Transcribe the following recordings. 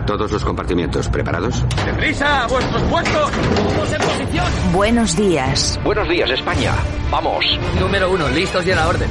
A todos los compartimientos, ¿preparados? ¡Deprisa! ¡A vuestros puestos! ¡Todos en posición! Buenos días. Buenos días, España. Vamos. Número uno, listos y a la orden.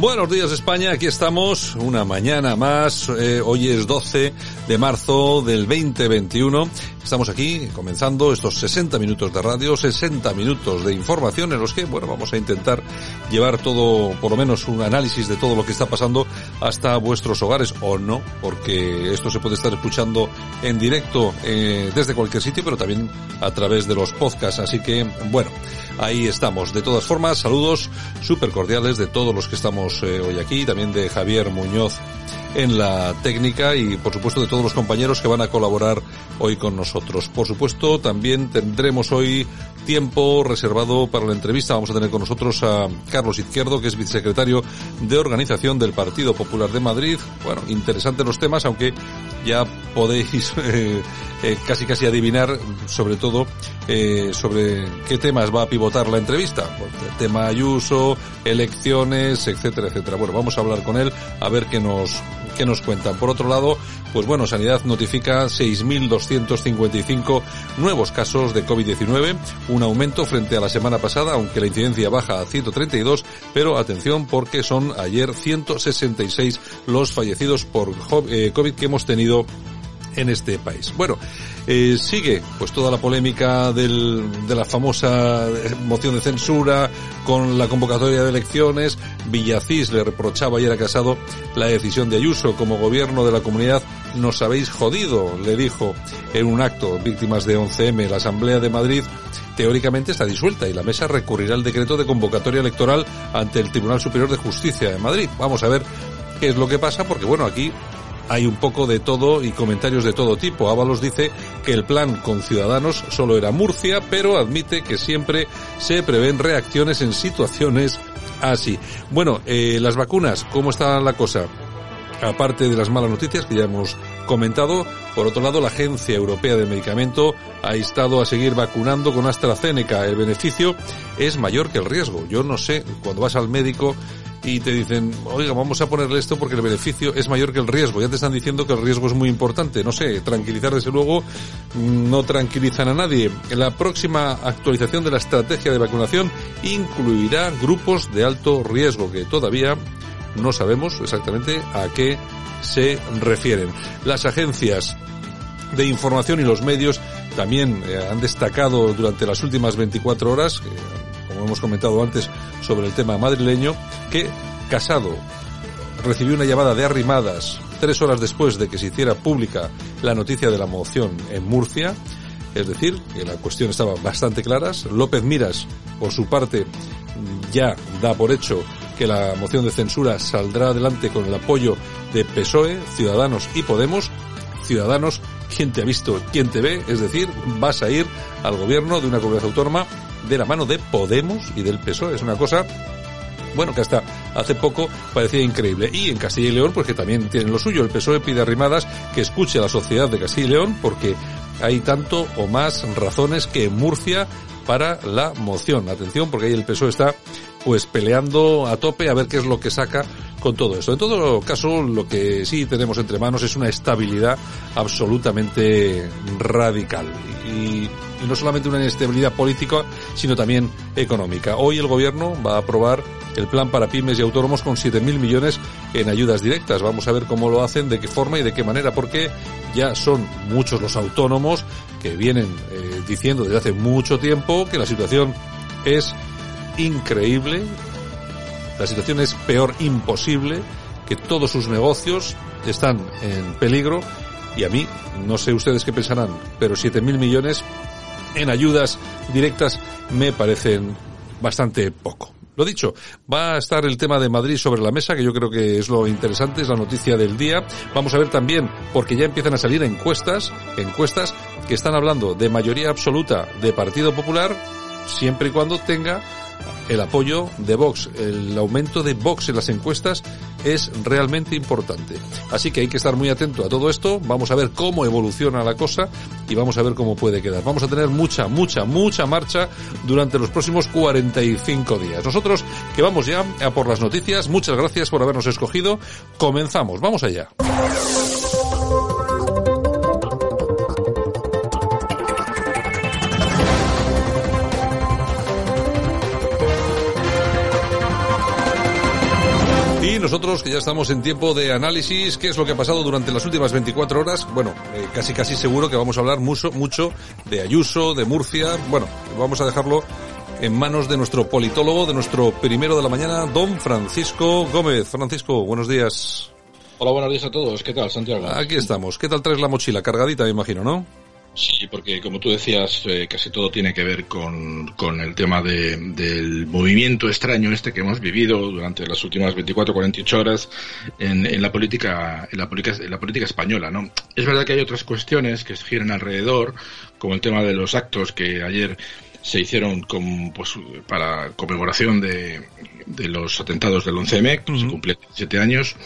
Buenos días España, aquí estamos. Una mañana más, eh, hoy es 12 de marzo del 2021, estamos aquí comenzando estos 60 minutos de radio, 60 minutos de información en los que, bueno, vamos a intentar llevar todo, por lo menos un análisis de todo lo que está pasando hasta vuestros hogares o no, porque esto se puede estar escuchando en directo eh, desde cualquier sitio, pero también a través de los podcasts, así que, bueno, ahí estamos. De todas formas, saludos súper cordiales de todos los que estamos eh, hoy aquí, también de Javier Muñoz en la técnica y por supuesto de todos los compañeros que van a colaborar hoy con nosotros. Por supuesto, también tendremos hoy tiempo reservado para la entrevista. Vamos a tener con nosotros a Carlos Izquierdo, que es vicesecretario de organización del Partido Popular de Madrid. Bueno, interesantes los temas, aunque ya podéis eh, eh, casi casi adivinar sobre todo eh, sobre qué temas va a pivotar la entrevista. Pues, el tema Ayuso, elecciones, etcétera, etcétera. Bueno, vamos a hablar con él a ver qué nos qué nos cuentan. Por otro lado, pues bueno, Sanidad notifica 6.255 nuevos casos de COVID-19, un aumento frente a la semana pasada, aunque la incidencia baja a 132, pero atención porque son ayer 166 los fallecidos por eh, COVID que hemos tenido en este país. Bueno, eh, sigue pues toda la polémica del, de la famosa moción de censura con la convocatoria de elecciones. Villacís le reprochaba ayer a Casado la decisión de Ayuso como gobierno de la comunidad. Nos habéis jodido, le dijo en un acto víctimas de 11M. La Asamblea de Madrid teóricamente está disuelta y la mesa recurrirá al decreto de convocatoria electoral ante el Tribunal Superior de Justicia de Madrid. Vamos a ver qué es lo que pasa porque bueno, aquí hay un poco de todo y comentarios de todo tipo. Ábalos dice que el plan con Ciudadanos solo era Murcia, pero admite que siempre se prevén reacciones en situaciones así. Bueno, eh, las vacunas, ¿cómo está la cosa? Aparte de las malas noticias que ya hemos comentado, por otro lado, la Agencia Europea de Medicamento ha instado a seguir vacunando con AstraZeneca. El beneficio es mayor que el riesgo. Yo no sé, cuando vas al médico y te dicen, oiga, vamos a ponerle esto porque el beneficio es mayor que el riesgo. Ya te están diciendo que el riesgo es muy importante. No sé, tranquilizar desde luego no tranquilizan a nadie. La próxima actualización de la estrategia de vacunación incluirá grupos de alto riesgo que todavía no sabemos exactamente a qué se refieren. Las agencias de información y los medios también eh, han destacado durante las últimas 24 horas, hemos comentado antes sobre el tema madrileño, que Casado recibió una llamada de arrimadas tres horas después de que se hiciera pública la noticia de la moción en Murcia, es decir, que la cuestión estaba bastante clara. López Miras, por su parte, ya da por hecho que la moción de censura saldrá adelante con el apoyo de PSOE, Ciudadanos y Podemos. Ciudadanos, ¿quién te ha visto? ¿Quién te ve? Es decir, vas a ir al gobierno de una comunidad autónoma de la mano de Podemos y del PSOE. Es una cosa bueno, que hasta hace poco parecía increíble. Y en Castilla y León, pues que también tienen lo suyo. El PSOE pide arrimadas que escuche a la sociedad de Castilla y León porque hay tanto o más razones que en Murcia para la moción. Atención, porque ahí el PSOE está pues peleando a tope a ver qué es lo que saca con todo esto. En todo caso, lo que sí tenemos entre manos es una estabilidad absolutamente radical. Y, y no solamente una inestabilidad política, sino también económica. Hoy el gobierno va a aprobar el plan para pymes y autónomos con 7.000 millones en ayudas directas. Vamos a ver cómo lo hacen, de qué forma y de qué manera, porque ya son muchos los autónomos que vienen eh, diciendo desde hace mucho tiempo que la situación es increíble, la situación es peor imposible, que todos sus negocios están en peligro y a mí, no sé ustedes qué pensarán, pero 7.000 millones en ayudas directas me parecen bastante poco. Lo dicho, va a estar el tema de Madrid sobre la mesa, que yo creo que es lo interesante, es la noticia del día. Vamos a ver también, porque ya empiezan a salir encuestas, encuestas que están hablando de mayoría absoluta de Partido Popular, siempre y cuando tenga el apoyo de Vox. El aumento de Vox en las encuestas es realmente importante. Así que hay que estar muy atento a todo esto. Vamos a ver cómo evoluciona la cosa y vamos a ver cómo puede quedar. Vamos a tener mucha, mucha, mucha marcha durante los próximos 45 días. Nosotros que vamos ya a por las noticias. Muchas gracias por habernos escogido. Comenzamos. Vamos allá. Y nosotros que ya estamos en tiempo de análisis, ¿qué es lo que ha pasado durante las últimas 24 horas? Bueno, eh, casi casi seguro que vamos a hablar mucho, mucho de Ayuso, de Murcia. Bueno, vamos a dejarlo en manos de nuestro politólogo, de nuestro primero de la mañana, don Francisco Gómez. Francisco, buenos días. Hola, buenos días a todos. ¿Qué tal, Santiago? Aquí estamos. ¿Qué tal traes la mochila? Cargadita, me imagino, ¿no? Sí, porque como tú decías, eh, casi todo tiene que ver con, con el tema de, del movimiento extraño este que hemos vivido durante las últimas 24, 48 horas en, en, la política, en la política, en la política española, ¿no? Es verdad que hay otras cuestiones que giran alrededor, como el tema de los actos que ayer se hicieron con, pues, para conmemoración de, de los atentados del 11M, que uh -huh. se cumplen 17 años.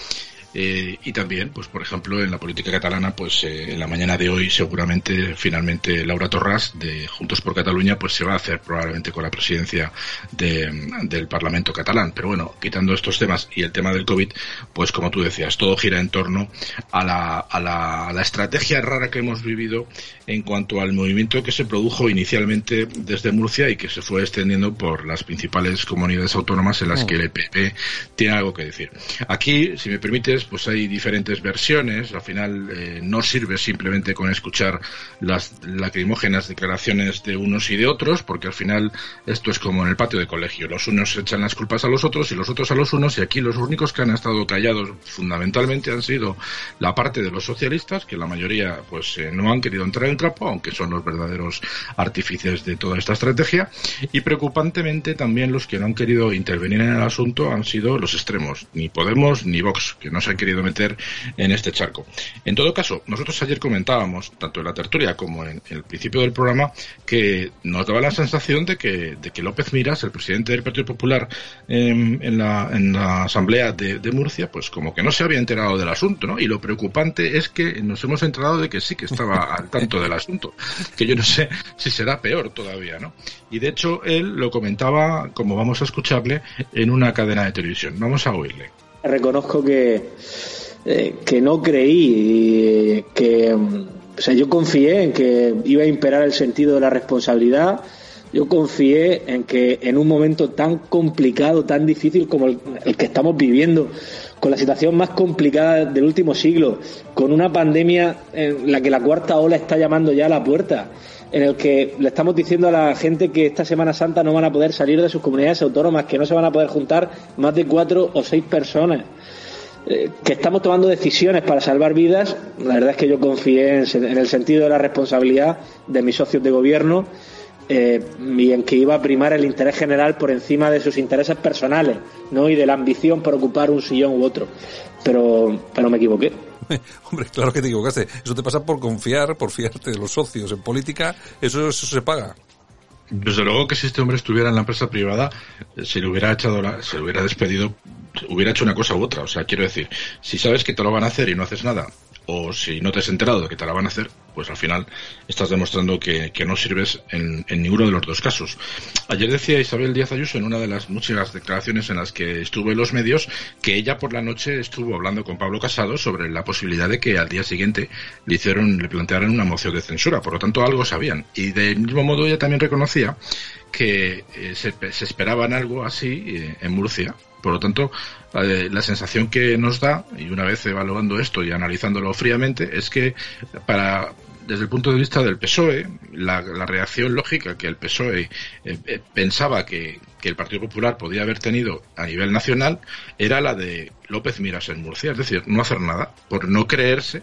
Eh, y también, pues por ejemplo, en la política catalana, pues eh, en la mañana de hoy seguramente, finalmente, Laura Torras de Juntos por Cataluña, pues se va a hacer probablemente con la presidencia de, del Parlamento catalán. Pero bueno, quitando estos temas y el tema del COVID, pues como tú decías, todo gira en torno a la, a la, a la estrategia rara que hemos vivido en cuanto al movimiento que se produjo inicialmente desde Murcia y que se fue extendiendo por las principales comunidades autónomas en las que el PP tiene algo que decir. Aquí, si me permites, pues hay diferentes versiones. Al final eh, no sirve simplemente con escuchar las lacrimógenas declaraciones de unos y de otros, porque al final esto es como en el patio de colegio. Los unos echan las culpas a los otros y los otros a los unos, y aquí los únicos que han estado callados fundamentalmente han sido la parte de los socialistas, que la mayoría pues eh, no han querido entrar en trapo, aunque son los verdaderos artífices de toda esta estrategia. Y preocupantemente también los que no han querido intervenir en el asunto han sido los extremos, ni Podemos ni Vox, que no se han querido meter en este charco. En todo caso, nosotros ayer comentábamos, tanto en la tertulia como en, el principio del programa, que nos daba la sensación de que, de que López Miras, el presidente del Partido Popular eh, en, la, Asamblea de, Murcia, pues como que no se había enterado del asunto, ¿no? Y lo preocupante es que nos hemos enterado de que sí que estaba al tanto del asunto, que yo no sé si será peor todavía, ¿no? Y de hecho él lo comentaba, como vamos a escucharle, en una cadena de televisión. Vamos a oírle. Reconozco que, eh, que no creí, que o sea, yo confié en que iba a imperar el sentido de la responsabilidad. Yo confié en que en un momento tan complicado, tan difícil como el que estamos viviendo, con la situación más complicada del último siglo, con una pandemia en la que la cuarta ola está llamando ya a la puerta, en el que le estamos diciendo a la gente que esta Semana Santa no van a poder salir de sus comunidades autónomas, que no se van a poder juntar más de cuatro o seis personas, eh, que estamos tomando decisiones para salvar vidas, la verdad es que yo confié en, el sentido de la responsabilidad de mis socios de gobierno eh, y en que iba a primar el interés general por encima de sus intereses personales, ¿no? Y de la ambición por ocupar un sillón u otro. Pero, pero me equivoqué. Hombre, claro que te equivocaste. Eso te pasa por confiar, por fiarte de los socios. En política, eso, eso se paga. Desde luego que si este hombre estuviera en la empresa privada, se le hubiera echado, la, se le hubiera despedido, hubiera hecho una cosa u otra. O sea, quiero decir, si sabes que te lo van a hacer y no haces nada, o si no te has enterado de que te la van a hacer, pues al final estás demostrando que, no sirves en, ninguno de los dos casos. Ayer decía Isabel Díaz Ayuso en una de las muchas declaraciones en las que estuvo en los medios que ella por la noche estuvo hablando con Pablo Casado sobre la posibilidad de que al día siguiente le hicieron, le plantearan una moción de censura. Por lo tanto, algo sabían. Y del mismo modo ella también reconocía que eh, se, esperaban algo así eh, en Murcia. Por lo tanto, eh, la sensación que nos da, y una vez evaluando esto y analizándolo fríamente, es que para desde el punto de vista del PSOE, la, reacción lógica que el PSOE pensaba que, que, el Partido Popular podía haber tenido a nivel nacional era la de López Miras en Murcia, es decir, no hacer nada, por no creerse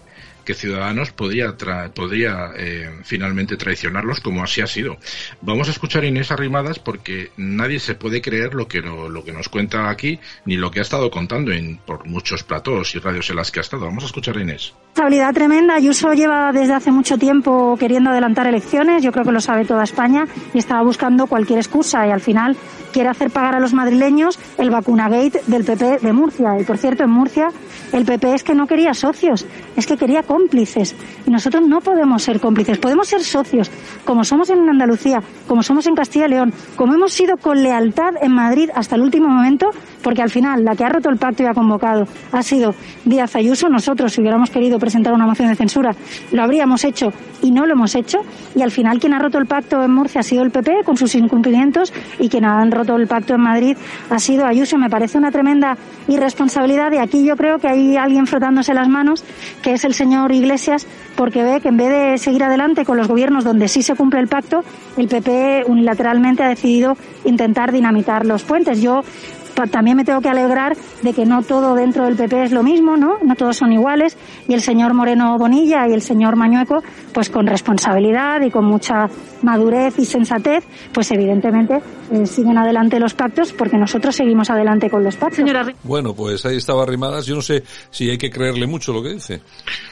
que Ciudadanos podría, podría eh, finalmente traicionarlos como así ha sido. Vamos a escuchar a Inés Arrimadas porque nadie se puede creer lo que, lo, que nos cuenta aquí ni lo que ha estado contando en, por muchos platos y radios en las que ha estado. Vamos a escuchar a Inés. Estabilidad tremenda. Ayuso lleva desde hace mucho tiempo queriendo adelantar elecciones. Yo creo que lo sabe toda España y estaba buscando cualquier excusa y al final quiere hacer pagar a los madrileños el vacunagate del PP de Murcia. Y por cierto, en Murcia el PP es que no quería socios, es que quería cómplices. Y nosotros no podemos ser cómplices, podemos ser socios, como somos en Andalucía, como somos en Castilla y León, como hemos sido con lealtad en Madrid hasta el último momento, porque al final la que ha roto el pacto y ha convocado ha sido Díaz Ayuso. Nosotros, si hubiéramos querido presentar una moción de censura, lo habríamos hecho y no lo hemos hecho. Y al final quien ha roto el pacto en Murcia ha sido el PP con sus incumplimientos y quien ha roto el pacto en Madrid ha sido Ayuso. Me parece una tremenda irresponsabilidad y aquí yo creo que hay alguien frotándose las manos, que es el señor Iglesias, porque ve que en vez de seguir adelante con los gobiernos donde sí se cumple el pacto, el PP unilateralmente ha decidido intentar dinamitar los puentes. Yo también me tengo que alegrar de que no todo dentro del PP es lo mismo, ¿no? No todos son iguales y el señor Moreno Bonilla y el señor Mañueco, pues con responsabilidad y con mucha madurez y sensatez, pues evidentemente eh, siguen adelante los pactos porque nosotros seguimos adelante con los pactos. Bueno, pues ahí estaba Arrimadas. Yo no sé si hay que creerle mucho lo que dice.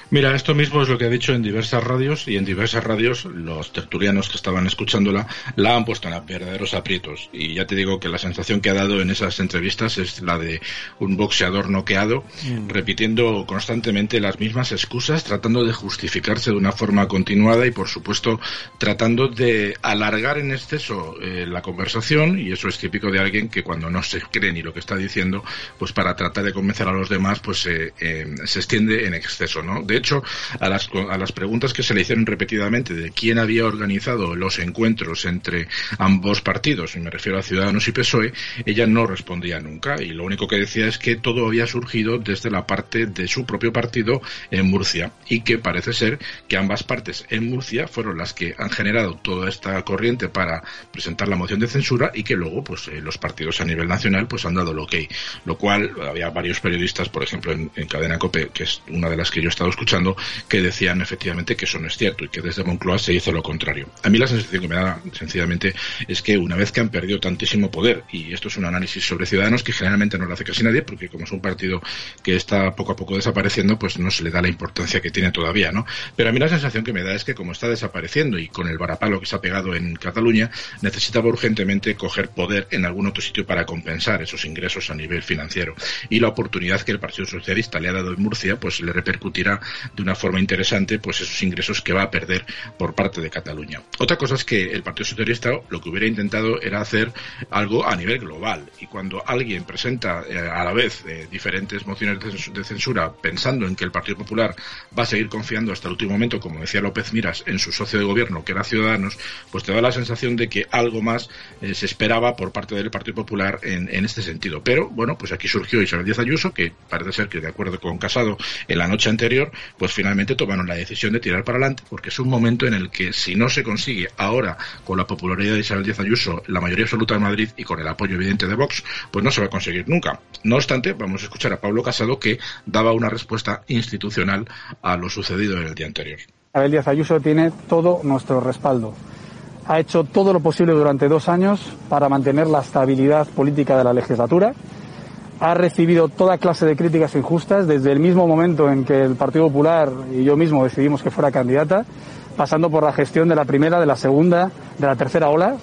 Mira, esto mismo es lo que ha dicho en diversas radios y en diversas radios los tertulianos que estaban escuchándola la han puesto en verdaderos aprietos. Y ya te digo que la sensación que ha dado en esas entrevistas es la de un boxeador noqueado, mm. repitiendo constantemente las mismas excusas, tratando de justificarse de una forma continuada y, por supuesto, tratando de alargar en exceso eh, la conversación. Y eso es típico de alguien que cuando no se cree ni lo que está diciendo, pues para tratar de convencer a los demás, pues eh, eh, se extiende en exceso, ¿no? De hecho, a las, a las preguntas que se le hicieron repetidamente de quién había organizado los encuentros entre ambos partidos, y me refiero a Ciudadanos y PSOE, ella no respondía nunca y lo único que decía es que todo había surgido desde la parte de su propio partido en Murcia y que parece ser que ambas partes en Murcia fueron las que han generado toda esta corriente para presentar la moción de censura y que luego pues eh, los partidos a nivel nacional pues han dado lo que lo cual había varios periodistas por ejemplo en, en Cadena Cope que es una de las que yo he estado escuchando que decían efectivamente que eso no es cierto y que desde Moncloa se hizo lo contrario. A mí la sensación que me da sencillamente es que una vez que han perdido tantísimo poder, y esto es un análisis sobre Ciudadanos que generalmente no lo hace casi nadie, porque como es un partido que está poco a poco desapareciendo, pues no se le da la importancia que tiene todavía, ¿no? Pero a mí la sensación que me da es que como está desapareciendo y con el varapalo que se ha pegado en Cataluña, necesitaba urgentemente coger poder en algún otro sitio para compensar esos ingresos a nivel financiero. Y la oportunidad que el Partido Socialista le ha dado en Murcia, pues le repercutirá de una forma interesante pues esos ingresos que va a perder por parte de Cataluña. Otra cosa es que el Partido Socialista lo que hubiera intentado era hacer algo a nivel global y cuando alguien presenta eh, a la vez eh, diferentes mociones de censura pensando en que el Partido Popular va a seguir confiando hasta el último momento, como decía López Miras, en su socio de gobierno que era Ciudadanos, pues te da la sensación de que algo más eh, se esperaba por parte del Partido Popular en, en este sentido. Pero bueno, pues aquí surgió Isabel Díaz Ayuso, que parece ser que de acuerdo con Casado en la noche anterior, pues finalmente tomaron la decisión de tirar para adelante, porque es un momento en el que si no se consigue ahora, con la popularidad de Isabel Díaz Ayuso, la mayoría absoluta de Madrid y con el apoyo evidente de Vox, pues no se va a conseguir nunca. No obstante, vamos a escuchar a Pablo Casado que daba una respuesta institucional a lo sucedido en el día anterior. Isabel Díaz Ayuso tiene todo nuestro respaldo. Ha hecho todo lo posible durante dos años para mantener la estabilidad política de la legislatura ha recibido toda clase de críticas injustas desde el mismo momento en que el Partido Popular y yo mismo decidimos que fuera candidata, pasando por la gestión de la primera, de la segunda, de la tercera ola.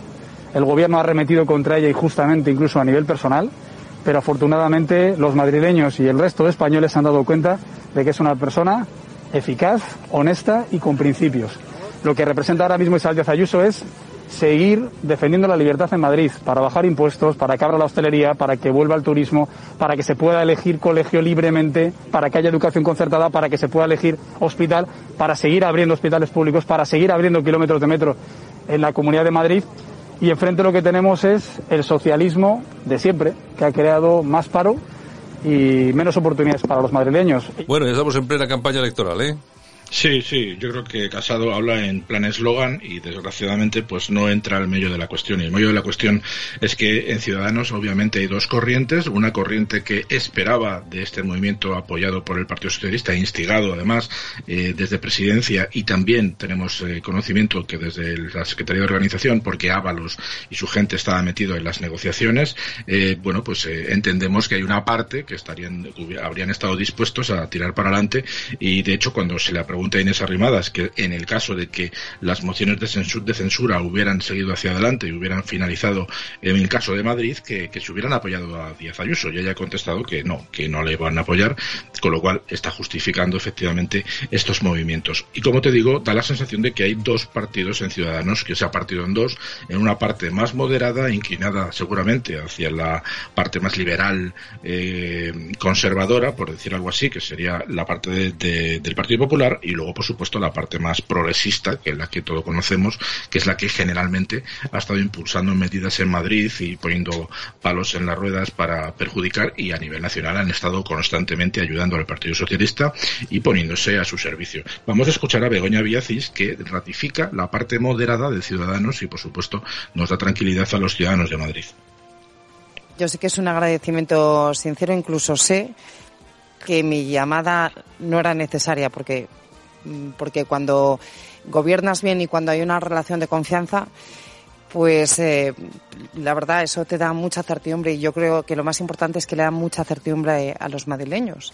El gobierno ha remetido contra ella injustamente, incluso a nivel personal, pero afortunadamente los madrileños y el resto de españoles se han dado cuenta de que es una persona eficaz, honesta y con principios. Lo que representa ahora mismo Isabel Díaz Ayuso es seguir defendiendo la libertad en Madrid, para bajar impuestos, para que abra la hostelería, para que vuelva el turismo, para que se pueda elegir colegio libremente, para que haya educación concertada, para que se pueda elegir hospital, para seguir abriendo hospitales públicos, para seguir abriendo kilómetros de metro en la Comunidad de Madrid. Y enfrente lo que tenemos es el socialismo de siempre, que ha creado más paro y menos oportunidades para los madrileños. Bueno, ya estamos en plena campaña electoral, ¿eh? Sí, sí, yo creo que Casado habla en plan eslogan y desgraciadamente pues no entra al medio de la cuestión. Y el medio de la cuestión es que en Ciudadanos obviamente hay dos corrientes, una corriente que esperaba de este movimiento apoyado por el Partido Socialista, instigado además eh, desde presidencia. Y también tenemos eh, conocimiento que desde la Secretaría de Organización, porque Ábalos y su gente estaba metido en las negociaciones, eh, bueno, pues entendemos que hay una parte que estarían, habrían estado dispuestos a tirar para adelante. Y de hecho cuando se le pregunta Inés Arrimadas, que en el caso de que las mociones de censura, de censura hubieran seguido hacia adelante y hubieran finalizado en el caso de Madrid, que, se hubieran apoyado a Díaz Ayuso. Y ella ha contestado que no, que no le van a apoyar, con lo cual está justificando efectivamente estos movimientos. Y como te digo, da la sensación de que hay dos partidos en Ciudadanos, que se ha partido en dos, en una parte más moderada, inclinada seguramente hacia la parte más liberal, eh, conservadora, por decir algo así, que sería la parte del Partido Popular, y luego, por supuesto, la parte más progresista, que es la que todos conocemos, que es la que generalmente ha estado impulsando medidas en Madrid y poniendo palos en las ruedas para perjudicar y a nivel nacional han estado constantemente ayudando al Partido Socialista y poniéndose a su servicio. Vamos a escuchar a Begoña Villacís, que ratifica la parte moderada de Ciudadanos y, por supuesto, nos da tranquilidad a los ciudadanos de Madrid. Yo sé que es un agradecimiento sincero, incluso sé que mi llamada no era necesaria porque porque cuando gobiernas bien y cuando hay una relación de confianza, pues eh, la verdad eso te da mucha certidumbre y yo creo que lo más importante es que le da mucha certidumbre a los madrileños.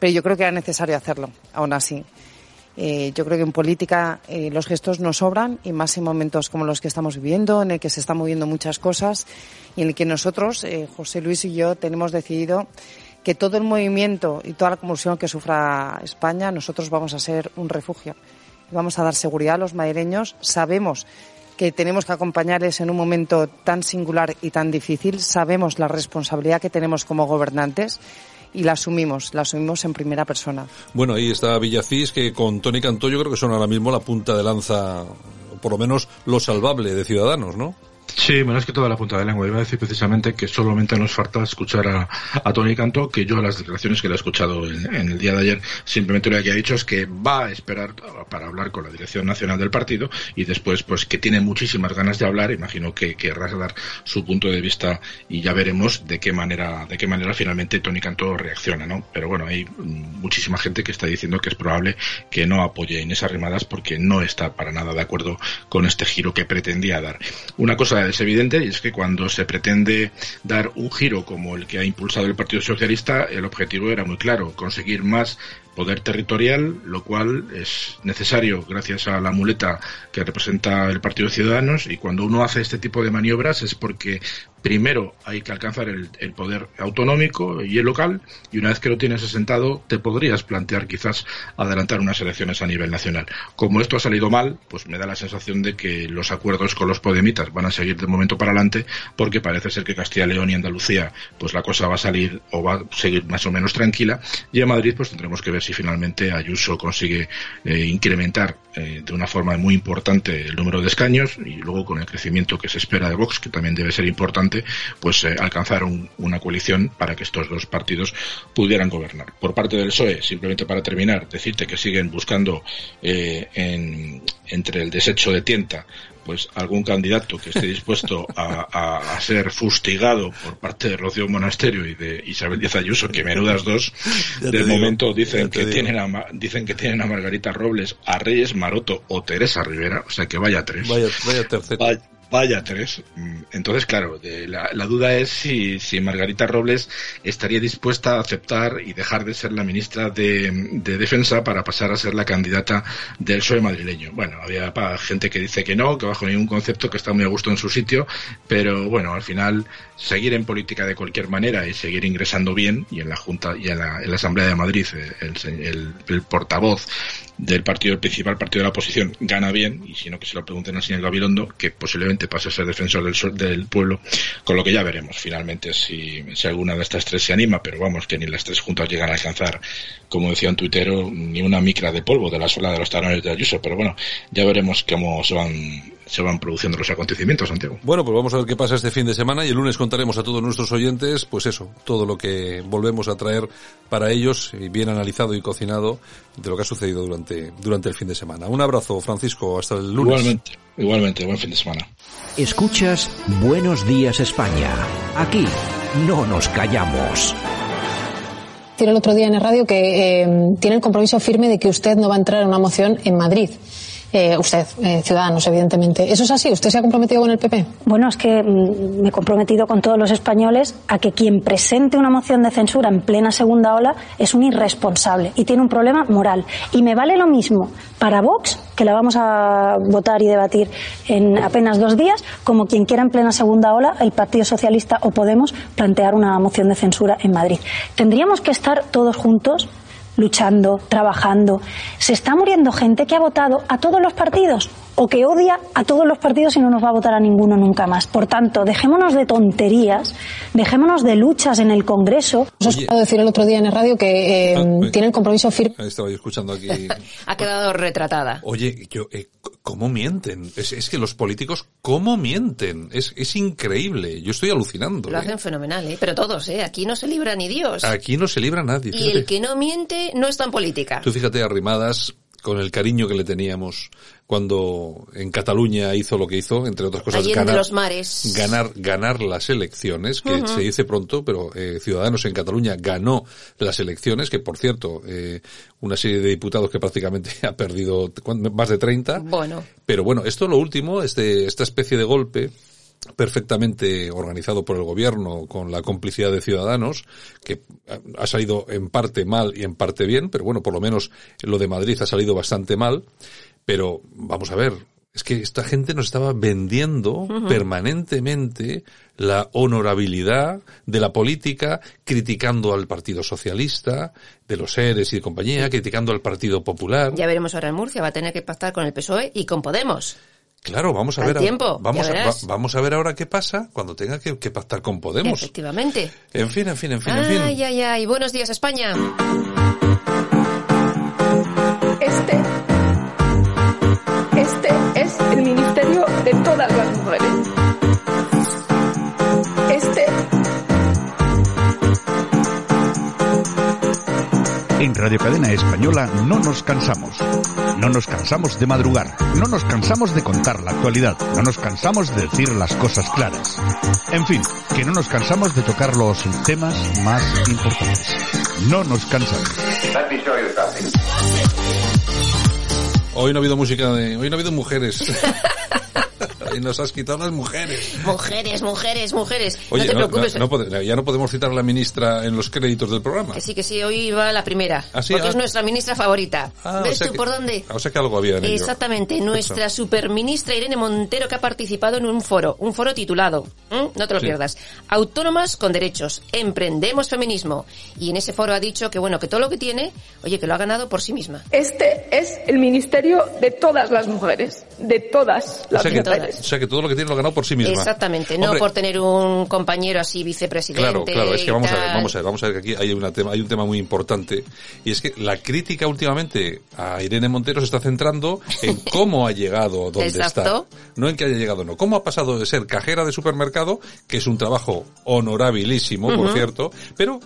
Pero yo creo que era necesario hacerlo, aún así. Eh, yo creo que en política eh, los gestos no sobran y más en momentos como los que estamos viviendo, en el que se están moviendo muchas cosas y en el que nosotros, José Luis y yo, tenemos decidido que todo el movimiento y toda la convulsión que sufra España, nosotros vamos a ser un refugio. Vamos a dar seguridad a los madrileños. Sabemos que tenemos que acompañarles en un momento tan singular y tan difícil. Sabemos la responsabilidad que tenemos como gobernantes y la asumimos, la asumimos en primera persona. Bueno, ahí está Villacís, que con Tony Cantó yo creo que son ahora mismo la punta de lanza, por lo menos lo salvable de Ciudadanos, ¿no? Sí, bueno, es que toda la punta de lengua. Iba a decir precisamente que solamente nos falta escuchar a, a Tony Canto, que yo las declaraciones que le he escuchado en, el día de ayer, simplemente lo que ha dicho es que va a esperar para hablar con la dirección nacional del partido y después, pues que tiene muchísimas ganas de hablar. Imagino que querrá dar su punto de vista y ya veremos de qué manera, de qué manera finalmente Tony Canto reacciona, ¿no? Pero bueno, hay muchísima gente que está diciendo que es probable que no apoye en esas rimadas porque no está para nada de acuerdo con este giro que pretendía dar. Una cosa es evidente y es que cuando se pretende dar un giro como el que ha impulsado el Partido Socialista, el objetivo era muy claro, conseguir más poder territorial, lo cual es necesario gracias a la muleta que representa el Partido de Ciudadanos y cuando uno hace este tipo de maniobras es porque primero hay que alcanzar el, poder autonómico y el local y una vez que lo tienes asentado te podrías plantear quizás adelantar unas elecciones a nivel nacional. Como esto ha salido mal, pues me da la sensación de que los acuerdos con los podemitas van a seguir de momento para adelante porque parece ser que Castilla León y Andalucía pues la cosa va a salir o va a seguir más o menos tranquila y en Madrid pues tendremos que ver si finalmente Ayuso consigue eh, incrementar eh, de una forma muy importante el número de escaños y luego con el crecimiento que se espera de Vox que también debe ser importante pues eh, alcanzar una coalición para que estos dos partidos pudieran gobernar. Por parte del PSOE, simplemente para terminar, decirte que siguen buscando eh, entre el desecho de tienta pues algún candidato que esté dispuesto a, ser fustigado por parte de Rocío Monasterio y de Isabel Díaz Ayuso, que menudas dos, de momento dicen que tienen a, dicen que tienen a Margarita Robles, a Reyes Maroto o Teresa Rivera, o sea que vaya tres. Vaya, vaya tercera Vaya tres. Mm, entonces, claro, de la, la, duda es si, si, Margarita Robles estaría dispuesta a aceptar y dejar de ser la ministra de, de Defensa para pasar a ser la candidata del PSOE madrileño. Bueno, había gente que dice que no, que bajo ningún concepto, que está muy a gusto en su sitio, pero bueno, al final seguir en política de cualquier manera y seguir ingresando bien, y en la Junta y en la, Asamblea de Madrid eh, el, el, el portavoz del partido, el principal partido de la oposición, gana bien, y si no que se lo pregunten al señor Gabilondo, que posiblemente pase a ser defensor del, del pueblo, con lo que ya veremos finalmente si, si alguna de estas tres se anima, pero vamos, que ni las tres juntas llegan a alcanzar, como decía un tuitero, ni una micra de polvo de la sola de los talones de Ayuso, pero bueno, ya veremos cómo se van se van produciendo los acontecimientos, Santiago. Bueno, pues vamos a ver qué pasa este fin de semana y el lunes contaremos a todos nuestros oyentes, pues eso, todo lo que volvemos a traer para ellos, bien analizado y cocinado, de lo que ha sucedido durante, durante el fin de semana. Un abrazo, Francisco, hasta el lunes. Igualmente, igualmente, buen fin de semana. Escuchas Buenos Días España. Aquí no nos callamos el otro día en el radio que eh, tiene el compromiso firme de que usted no va a entrar en una moción en Madrid. Eh, usted, eh, Ciudadanos, evidentemente. ¿Eso es así? ¿Usted se ha comprometido con el PP? Bueno, es que mm, me he comprometido con todos los españoles a que quien presente una moción de censura en plena segunda ola es un irresponsable y tiene un problema moral. Y me vale lo mismo para Vox, que la vamos a votar y debatir en apenas dos días, como quien quiera en plena segunda ola, el Partido Socialista o Podemos, plantear una moción de censura en Madrid. Tendríamos que estar todos juntos luchando, trabajando. Se está muriendo gente que ha votado a todos los partidos o que odia a todos los partidos y no nos va a votar a ninguno nunca más. Por tanto, dejémonos de tonterías, dejémonos de luchas en el Congreso. Os he decir el otro día en el radio que eh, ah, tiene el compromiso firme. Estaba yo escuchando aquí. ha quedado retratada. Oye, yo, eh, ¿cómo mienten? Es, es, que los políticos, ¿cómo mienten? Es, es increíble. Yo estoy alucinando. Lo hacen ¿eh? fenomenal, ¿eh? Pero todos, ¿eh? Aquí no se libra ni Dios. Aquí no se libra nadie. Fíjate. Y el que no miente no está en política. Tú fíjate, arrimadas con el cariño que le teníamos cuando en Cataluña hizo lo que hizo, entre otras cosas, ganar, los mares. ganar, ganar las elecciones, que uh -huh. se dice pronto, pero eh, Ciudadanos en Cataluña ganó las elecciones, que por cierto, eh, una serie de diputados que prácticamente ha perdido más de 30. Bueno. Pero bueno, esto lo último, este, esta especie de golpe, perfectamente organizado por el gobierno con la complicidad de ciudadanos, que ha salido en parte mal y en parte bien, pero bueno, por lo menos lo de Madrid ha salido bastante mal. Pero vamos a ver, es que esta gente nos estaba vendiendo uh -huh. permanentemente la honorabilidad de la política, criticando al Partido Socialista, de los seres y de compañía, criticando al Partido Popular. Ya veremos ahora en Murcia, va a tener que pactar con el PSOE y con Podemos. Claro, vamos a Al ver. tiempo, vamos, a, va- vamos a ver ahora qué pasa cuando tenga que, que pactar con Podemos. Efectivamente. En fin, en fin, en fin, en fin. Ay, ay, ay. Buenos días, España. Este, este es el ministerio de todas las mujeres. Este En Radio Cadena Española no nos cansamos. No nos cansamos de madrugar. No nos cansamos de contar la actualidad. No nos cansamos de decir las cosas claras. En fin, que no nos cansamos de tocar los temas más importantes. No nos cansamos. Hoy no ha habido música de, hoy no ha habido mujeres. y nos has quitado las mujeres. Mujeres, mujeres, mujeres. Oye, no te preocupes. no ya no podemos citar a la ministra en los créditos del programa. Que sí, que sí, hoy va la primera. ¿Ah, sí? Porque Ah. es nuestra ministra favorita. Ah, o ¿Ves sea tú que- por dónde? O sea que algo había en ello. Exactamente, nuestra superministra Irene Montero que ha participado en un foro, un foro titulado, no te lo Sí. pierdas, Autónomas con derechos, emprendemos feminismo. Y en ese foro ha dicho que bueno, que todo lo que tiene, oye, que lo ha ganado por sí misma. Este es el ministerio de todas las mujeres, de todas O las que, mujeres. O sea que todo lo que tiene lo ha ganado por sí misma. Exactamente, no Hombre, por tener un compañero así vicepresidente. Claro, claro, es que vamos y a ver, tal. vamos a ver, vamos a ver que aquí hay, una tema, hay un tema muy importante y es que la crítica últimamente a Irene Montero se está centrando en cómo ha llegado donde Exacto. está, no en que haya llegado, no, cómo ha pasado de ser cajera de supermercado, que es un trabajo honorabilísimo, por Ujú. cierto, pero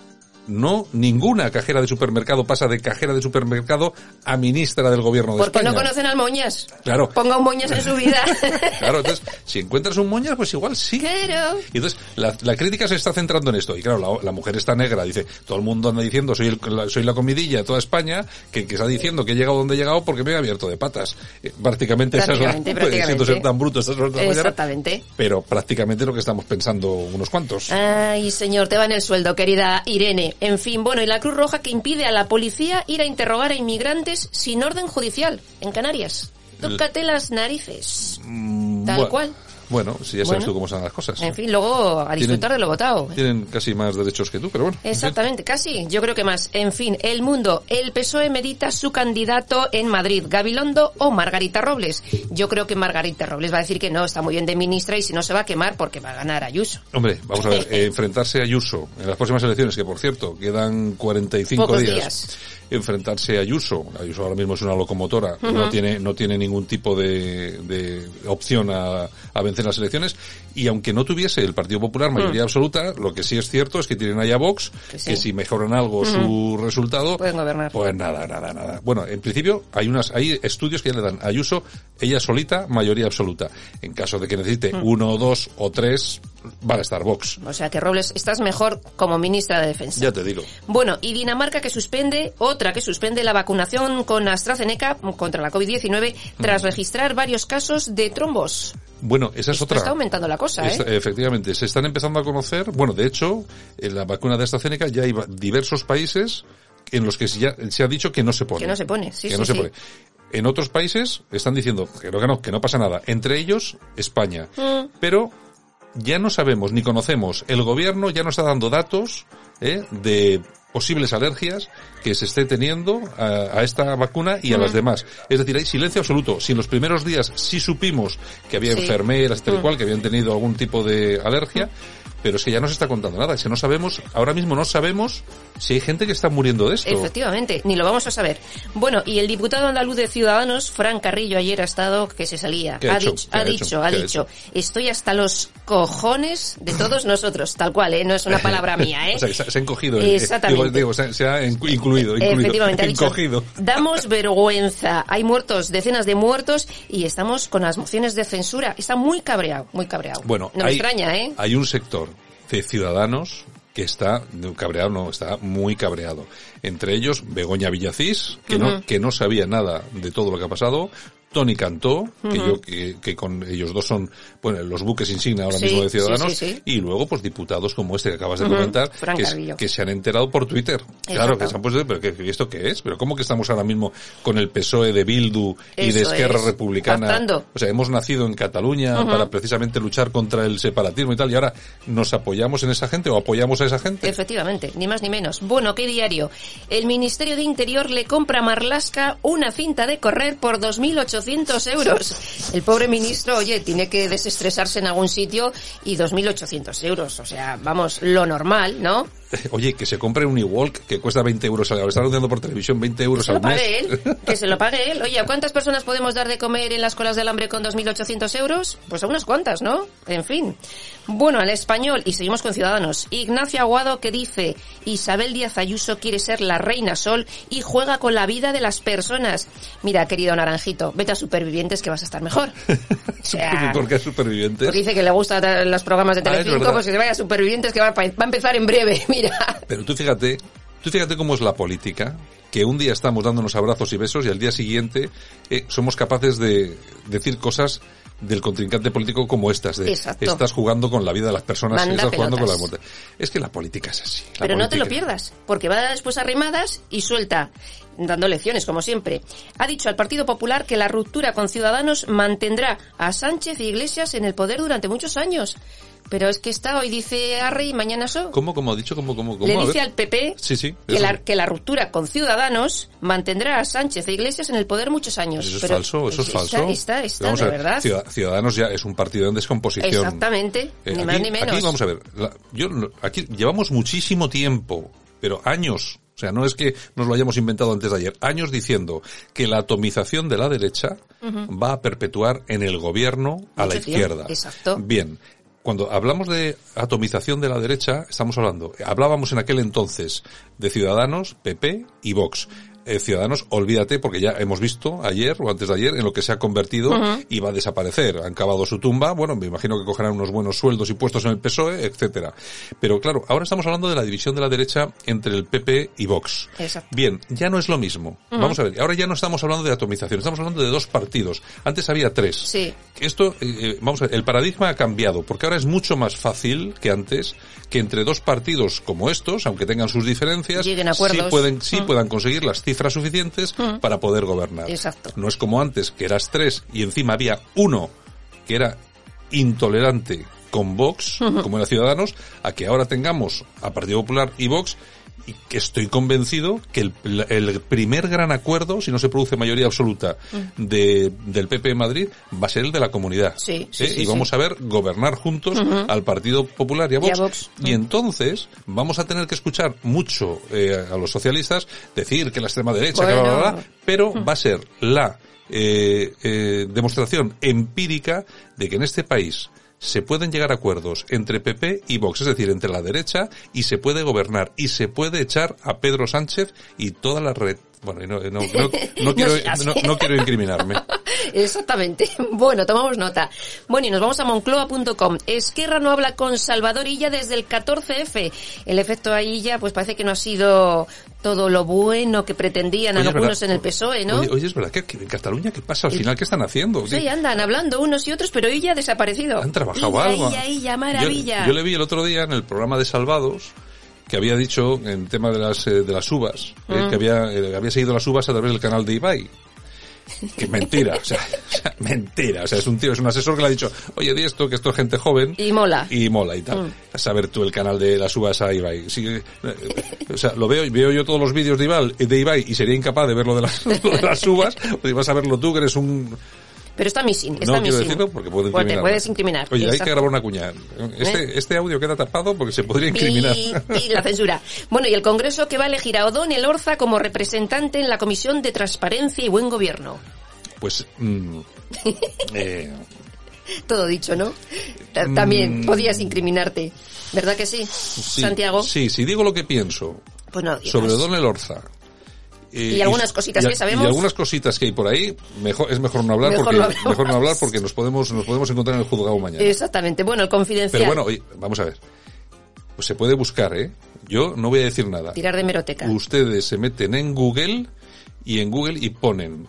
no ninguna cajera de supermercado pasa de cajera de supermercado a ministra del gobierno de Porque España. no conocen al Moñas. Claro. Ponga un Moñas en su vida. Claro, entonces, si encuentras un moñas, pues igual sí. Claro. Y entonces, la, la crítica se está centrando en esto. Y claro, la, la mujer está negra, dice, todo el mundo anda diciendo, soy, el- la, soy la comidilla de toda España, que, que está diciendo que he llegado donde he llegado porque me he abierto de patas. Eh, prácticamente, esas son, Prácticamente, prácticamente. siento ser tan bruto horas mañana, Exactamente. pero prácticamente lo que estamos pensando unos cuantos. Ay, señor, te va en el sueldo, querida Irene. En fin, bueno, y la Cruz Roja que impide a la policía ir a interrogar a inmigrantes sin orden judicial en Canarias. Tócate las narices. Mm, Tal bueno, cual. Bueno, si ya sabes Bueno. tú cómo son las cosas. En fin, luego a disfrutar de lo votado. Tienen casi más derechos que tú, pero bueno. en fin. Exactamente, casi. Yo creo que más. En fin, el mundo. El PSOE medita su candidato en Madrid, Gabilondo o Margarita Robles. Yo creo que Margarita Robles va a decir que no, está muy bien de ministra y si no se va a quemar porque va a ganar Ayuso. Hombre, vamos a ver, eh, enfrentarse a Ayuso en las próximas elecciones, que por cierto, quedan 45 Pocos días. días. Enfrentarse a Ayuso. Ayuso ahora mismo es una locomotora, no tiene no tiene ningún tipo de, de opción a, a vencer las elecciones. Y aunque no tuviese el Partido Popular mayoría Mm. absoluta, lo que sí es cierto es que tienen ahí a Vox, Que si mejoran algo su resultado, Pueden gobernar. pues nada, nada, nada. Bueno, en principio hay unas hay estudios que ya le dan a Ayuso ella solita mayoría absoluta. En caso de que necesite Mm. uno, dos o tres, van a estar Vox. O sea que Robles, estás mejor como ministra de Defensa. Ya te digo. Bueno, y Dinamarca que suspende, otra que suspende la vacunación con AstraZeneca contra la COVID-19 tras registrar varios casos de trombos. Bueno, esa es Esto otra. está aumentando la cosa, ¿eh? Efectivamente, se están empezando a conocer, bueno, de hecho, en la vacuna de AstraZeneca ya hay diversos países en los que se ya se ha dicho que no se pone. Que no se pone, sí, que sí, no se pone. En otros países están diciendo que no, que no, que no pasa nada. Entre ellos, España. Mm. Pero ya no sabemos ni conocemos. El gobierno ya nos está dando datos ¿eh? de posibles alergias que se esté teniendo a, a esta vacuna y a Mm. las demás. Es decir, hay silencio absoluto. Si en los primeros días sí supimos que había Sí. enfermeras, tal y Mm. cual, que habían tenido algún tipo de alergia, pero es que ya no se está contando nada. Si no sabemos, ahora mismo no sabemos si hay gente que está muriendo de esto. Efectivamente, ni lo vamos a saber. Bueno, y el diputado andaluz de Ciudadanos, Fran Carrillo, ayer ha estado que se salía. ¿Qué ha ha dicho, ¿Qué ha dicho, ha ¿Qué ha dicho, estoy hasta los cojones de todos nosotros, tal cual, ¿eh? No es una palabra mía, ¿eh? O sea, se, ha encogido. eh, Exactamente. Digo, digo, se, se ha inclu- incluido, incluido. Efectivamente, dicho, damos vergüenza. Hay muertos, decenas de muertos, y estamos con las mociones de censura. Está muy cabreado, muy cabreado. Bueno, no me hay, extraña, ¿eh? hay un sector de ciudadanos que está cabreado, no, está muy cabreado. Entre ellos, Begoña Villacís, que no, que no sabía nada de todo lo que ha pasado, Tony Cantó, que yo, que, que con ellos dos son, bueno, los buques insignia ahora Sí, mismo de Ciudadanos, sí, sí. y luego, pues, diputados como este que acabas de comentar, que, que se han enterado por Twitter. Claro, que se han puesto, pero ¿qué, ¿esto qué es? ¿Pero cómo que estamos ahora mismo con el PSOE de Bildu y de Esquerra es, Republicana? pactando. O sea, hemos nacido en Cataluña para precisamente luchar contra el separatismo y tal, y ahora nos apoyamos en esa gente o apoyamos a esa gente. Efectivamente, ni más ni menos. Bueno, ¿qué diario? El Ministerio de Interior le compra a Marlasca una cinta de correr por 2.800 euros. El pobre ministro, oye, tiene que desestresarse en algún sitio y 2.800 euros. O sea, vamos, lo normal, ¿no? Oye, que se compre un e-walk que cuesta 20 euros al Lo está anunciando por televisión 20 euros Que se lo al mes. pague él, que se lo pague él. Oye, ¿a cuántas personas podemos dar de comer en las colas del hambre con 2.800 euros? Pues a unas cuantas, ¿no? En fin. Bueno, al español, y seguimos con Ciudadanos. Ignacio Aguado que dice, Isabel Díaz Ayuso quiere ser la reina sol y juega con la vida de las personas. Mira, querido Naranjito, vete a Supervivientes que vas a estar mejor. O sea, ¿Por qué supervivientes? porque dice que le gustan los programas de Ah, Telecinco, pues que se vaya a Supervivientes que va a empezar en breve, mira. Pero tú fíjate, tú fíjate cómo es la política, que un día estamos dándonos abrazos y besos y al día siguiente eh, somos capaces de decir cosas del contrincante político como estas, de Exacto. estás jugando con la vida de las personas, Manda estás jugando con la muerte. Es que la política es así. Pero no te lo pierdas, porque va después a rimadas y suelta, dando lecciones, como siempre. Ha dicho al Partido Popular que la ruptura con Ciudadanos mantendrá a Sánchez y Iglesias en el poder durante muchos años. Pero es que está hoy dice Arre y mañana so. ¿Cómo, cómo ha dicho? ¿Cómo, cómo, cómo? Le dice al PP Sí, sí. que eso- la, que la ruptura con Ciudadanos mantendrá a Sánchez e Iglesias en el poder muchos años. Eso es Pero falso, eso es está- falso. Está, está, Vamos de a ver, verdad. Ciudad- Ciudadanos ya es un partido en descomposición. Exactamente, Eh, ni aquí, más ni menos. aquí vamos a ver, la- yo aquí llevamos muchísimo tiempo, pero años, o sea, no es que nos lo hayamos inventado antes de ayer, años diciendo que la atomización de la derecha va a perpetuar en el gobierno a Mucho la tiempo, izquierda. exacto. Bien. Cuando hablamos de atomización de la derecha, estamos hablando, hablábamos en aquel entonces de Ciudadanos, PP y Vox eh, Ciudadanos, olvídate, porque ya hemos visto ayer o antes de ayer en lo que se ha convertido y va a desaparecer. Han cavado su tumba, bueno, me imagino que cogerán unos buenos sueldos y puestos en el PSOE, etcétera. Pero claro, ahora estamos hablando de la división de la derecha entre el PP y Vox. Bien, ya no es lo mismo. Vamos a ver, ahora ya no estamos hablando de atomización, estamos hablando de dos partidos. Antes había tres. Sí. Esto, eh, eh, vamos a ver, el paradigma ha cambiado, porque ahora es mucho más fácil que antes que entre dos partidos como estos, aunque tengan sus diferencias, sí pueden, sí puedan conseguir las cifras suficientes Mm. para poder gobernar. Exacto. No es como antes, que eras tres y encima había uno que era intolerante con Vox, como era Ciudadanos, a que ahora tengamos a Partido Popular y Vox y que estoy convencido que el, el primer gran acuerdo, si no se produce mayoría absoluta de, del PP en Madrid, va a ser el de la comunidad. Sí, sí, ¿Eh? sí, y vamos a ver gobernar juntos al Partido Popular y a Y a Vox. Y entonces vamos a tener que escuchar mucho eh, a los socialistas decir que la extrema derecha, que bla, bla, bla, Bueno. pero va a ser la eh, eh, demostración empírica de que en este país se pueden llegar a acuerdos entre PP y Vox, es decir, entre la derecha, y se puede gobernar, y se puede echar a Pedro Sánchez y toda la red. Bueno, y no, no, no, no quiero, no, quiero incriminarme. Exactamente. Bueno, tomamos nota. Bueno, y nos vamos a moncloa.com. Esquerra no habla con Salvador Illa desde el 14F. El efecto ahí ya, pues parece que no ha sido todo lo bueno que pretendían Oye, algunos verdad. en el PSOE, ¿no? Oye, oye, es verdad que, en Cataluña, ¿qué pasa al final? ¿Qué están haciendo? Sí, andan hablando unos y otros, pero Illa ha desaparecido. ¿Han trabajado Illa, algo? Illa, Illa, maravilla. Yo, yo le vi el otro día en el programa de Salvados que había dicho en tema de las eh, de las uvas, eh, Mm. que había eh, había seguido las uvas a través del canal de Ibai. Que mentira, o sea, o sea, mentira, o sea, es un tío, es un asesor que le ha dicho, oye, di esto, que esto es gente joven. Y mola. Y mola y tal. Mm. A saber tú el canal de las uvas a Ibai. Sí, eh, o sea, lo veo, veo yo todos los vídeos de Ibai, de Ibai y sería incapaz de ver lo de las, lo de las uvas, pues vas a verlo tú que eres un, Pero está missing, está no quiero missing. decirlo porque puedo Pues te incriminar. puedes incriminar. Oye, hay que grabar una cuña. Este, este audio queda tapado porque se podría incriminar. Y, la censura. Bueno, y el Congreso que va a elegir a O'Donnell Orza como representante en la Comisión de Transparencia y Buen Gobierno. Pues, mm, eh, Todo dicho, ¿no? Ta- También Mm. podías incriminarte. ¿Verdad que sí, sí, Santiago? Sí, si digo lo que pienso Pues no sobre Don El Orza. Eh, Y algunas cositas y- que sabemos. Y algunas cositas que hay por ahí, mejor, es mejor no hablar Mejor porque, no mejor no hablar porque nos podemos, nos podemos encontrar en el juzgado mañana. Exactamente. Bueno, el confidencial. Pero bueno, oye, vamos a ver. Pues se puede buscar, ¿eh? Yo no voy a decir nada. Tirar de meroteca. Ustedes se meten en Google y en Google y ponen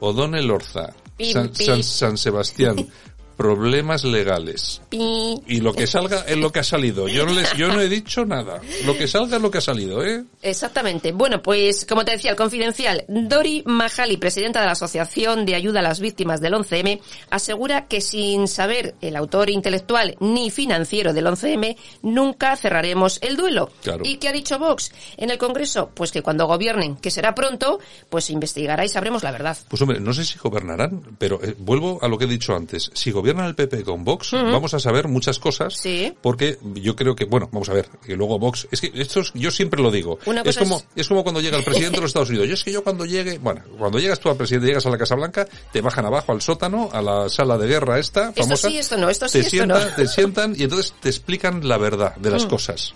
O'Donnell Orza, Pim, San. San- San Sebastián, problemas legales. Y lo que salga es lo que ha salido. Yo no les, yo no he dicho nada. Lo que salga es lo que ha salido, ¿eh? Exactamente. Bueno, pues como te decía, el confidencial, Dori Mahali, presidenta de la Asociación de Ayuda a las Víctimas del 11M, asegura que sin saber el autor intelectual ni financiero del 11M, nunca cerraremos el duelo. Claro. ¿Y qué ha dicho Vox en el Congreso? Pues que cuando gobiernen, que será pronto, pues investigará y sabremos la verdad. Pues hombre, no sé si gobernarán, pero eh, vuelvo a lo que he dicho antes. Si gobiernan el PP con Vox, Ujú. vamos a saber muchas cosas. Sí. Porque yo creo que, bueno, vamos a ver, que luego Vox, es que esto es- yo siempre lo digo. Una Es como, es- es como cuando llega el presidente de los Estados Unidos. Yo es que yo cuando llegue, bueno, cuando llegas tú al presidente, llegas a la Casa Blanca, te bajan abajo al sótano, a la sala de guerra esta, Esto famosa. sí, esto no, esto sí, te esto sientan, no. te sientan y entonces te explican la verdad de las Mm. cosas.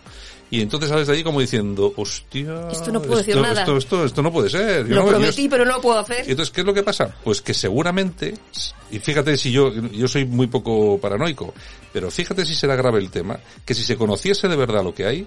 Y entonces sales de ahí como diciendo, hostia. Esto no puedo decir esto, nada. Esto, esto, esto no puede ser. Yo Lo no- yo- prometí, pero no lo puedo hacer. y entonces, ¿qué es lo que pasa? Pues que seguramente, y fíjate si yo, yo soy muy poco paranoico, pero fíjate si será grave el tema, que si se conociese de verdad lo que hay,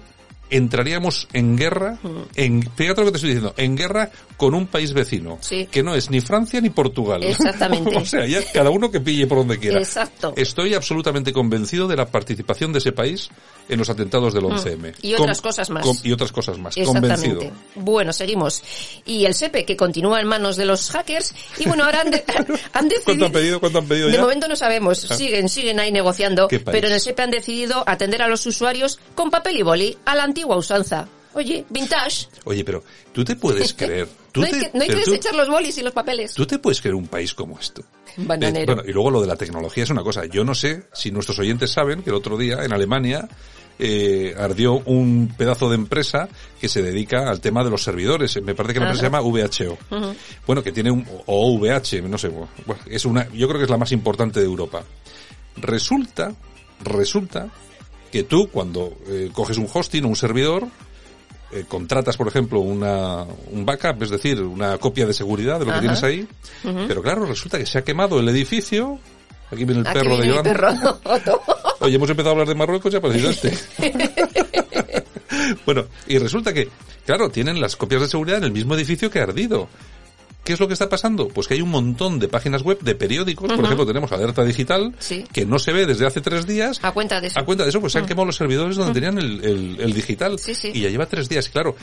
entraríamos en guerra, en, fíjate lo que te estoy diciendo, en guerra con un país vecino, Sí. que no es ni Francia ni Portugal. Exactamente. o sea, ya cada uno que pille por donde quiera. Exacto. Estoy absolutamente convencido de la participación de ese país en los atentados del 11M. Mm. Y otras cosas más. y otras cosas más. Convencido. Exactamente. Bueno, seguimos. Y el SEPE, que continúa en manos de los hackers. Y bueno, ahora han, de- han decidido... ¿Cuánto han pedido? ¿Cuánto han pedido De ya? momento no sabemos, Ah. siguen, siguen ahí negociando, ¿Qué país? pero en el SEPE han decidido atender a los usuarios con papel y boli, a la antigua usanza. Oye, vintage, Oye, pero tú te puedes creer. Tú no hay te- que, no hay que pero tú- desechar los bolis y los papeles. ¿Tú te puedes creer un país como esto? Bananero. Eh, bueno, y luego lo de la tecnología es una cosa. Yo no sé si nuestros oyentes saben que el otro día en Alemania eh, ardió un pedazo de empresa que se dedica al tema de los servidores. Me parece que la empresa se Ajá. llama VHO. Bueno, que tiene un, o VH, no sé, bueno, es una, yo creo que es la más importante de Europa. Resulta resulta que tú cuando eh, coges un hosting o un servidor, eh, contratas, por ejemplo, una, un backup, es decir, una copia de seguridad de lo Ajá. que tienes ahí, pero claro, resulta que se ha quemado el edificio. Aquí viene el Aquí perro de viene mi Yolanda. perro. Oye, hemos empezado a hablar de Marruecos y ha aparecido este. bueno, y resulta que, claro, tienen las copias de seguridad en el mismo edificio que ha ardido. ¿Qué es lo que está pasando? Pues que hay un montón de páginas web, de periódicos, por ejemplo, tenemos Alerta Digital, Sí. que no se ve desde hace tres días. A cuenta de eso. A cuenta de eso, pues se han Mm. quemado los servidores donde tenían el, el- el digital. Sí, sí. Y ya lleva tres días. Claro,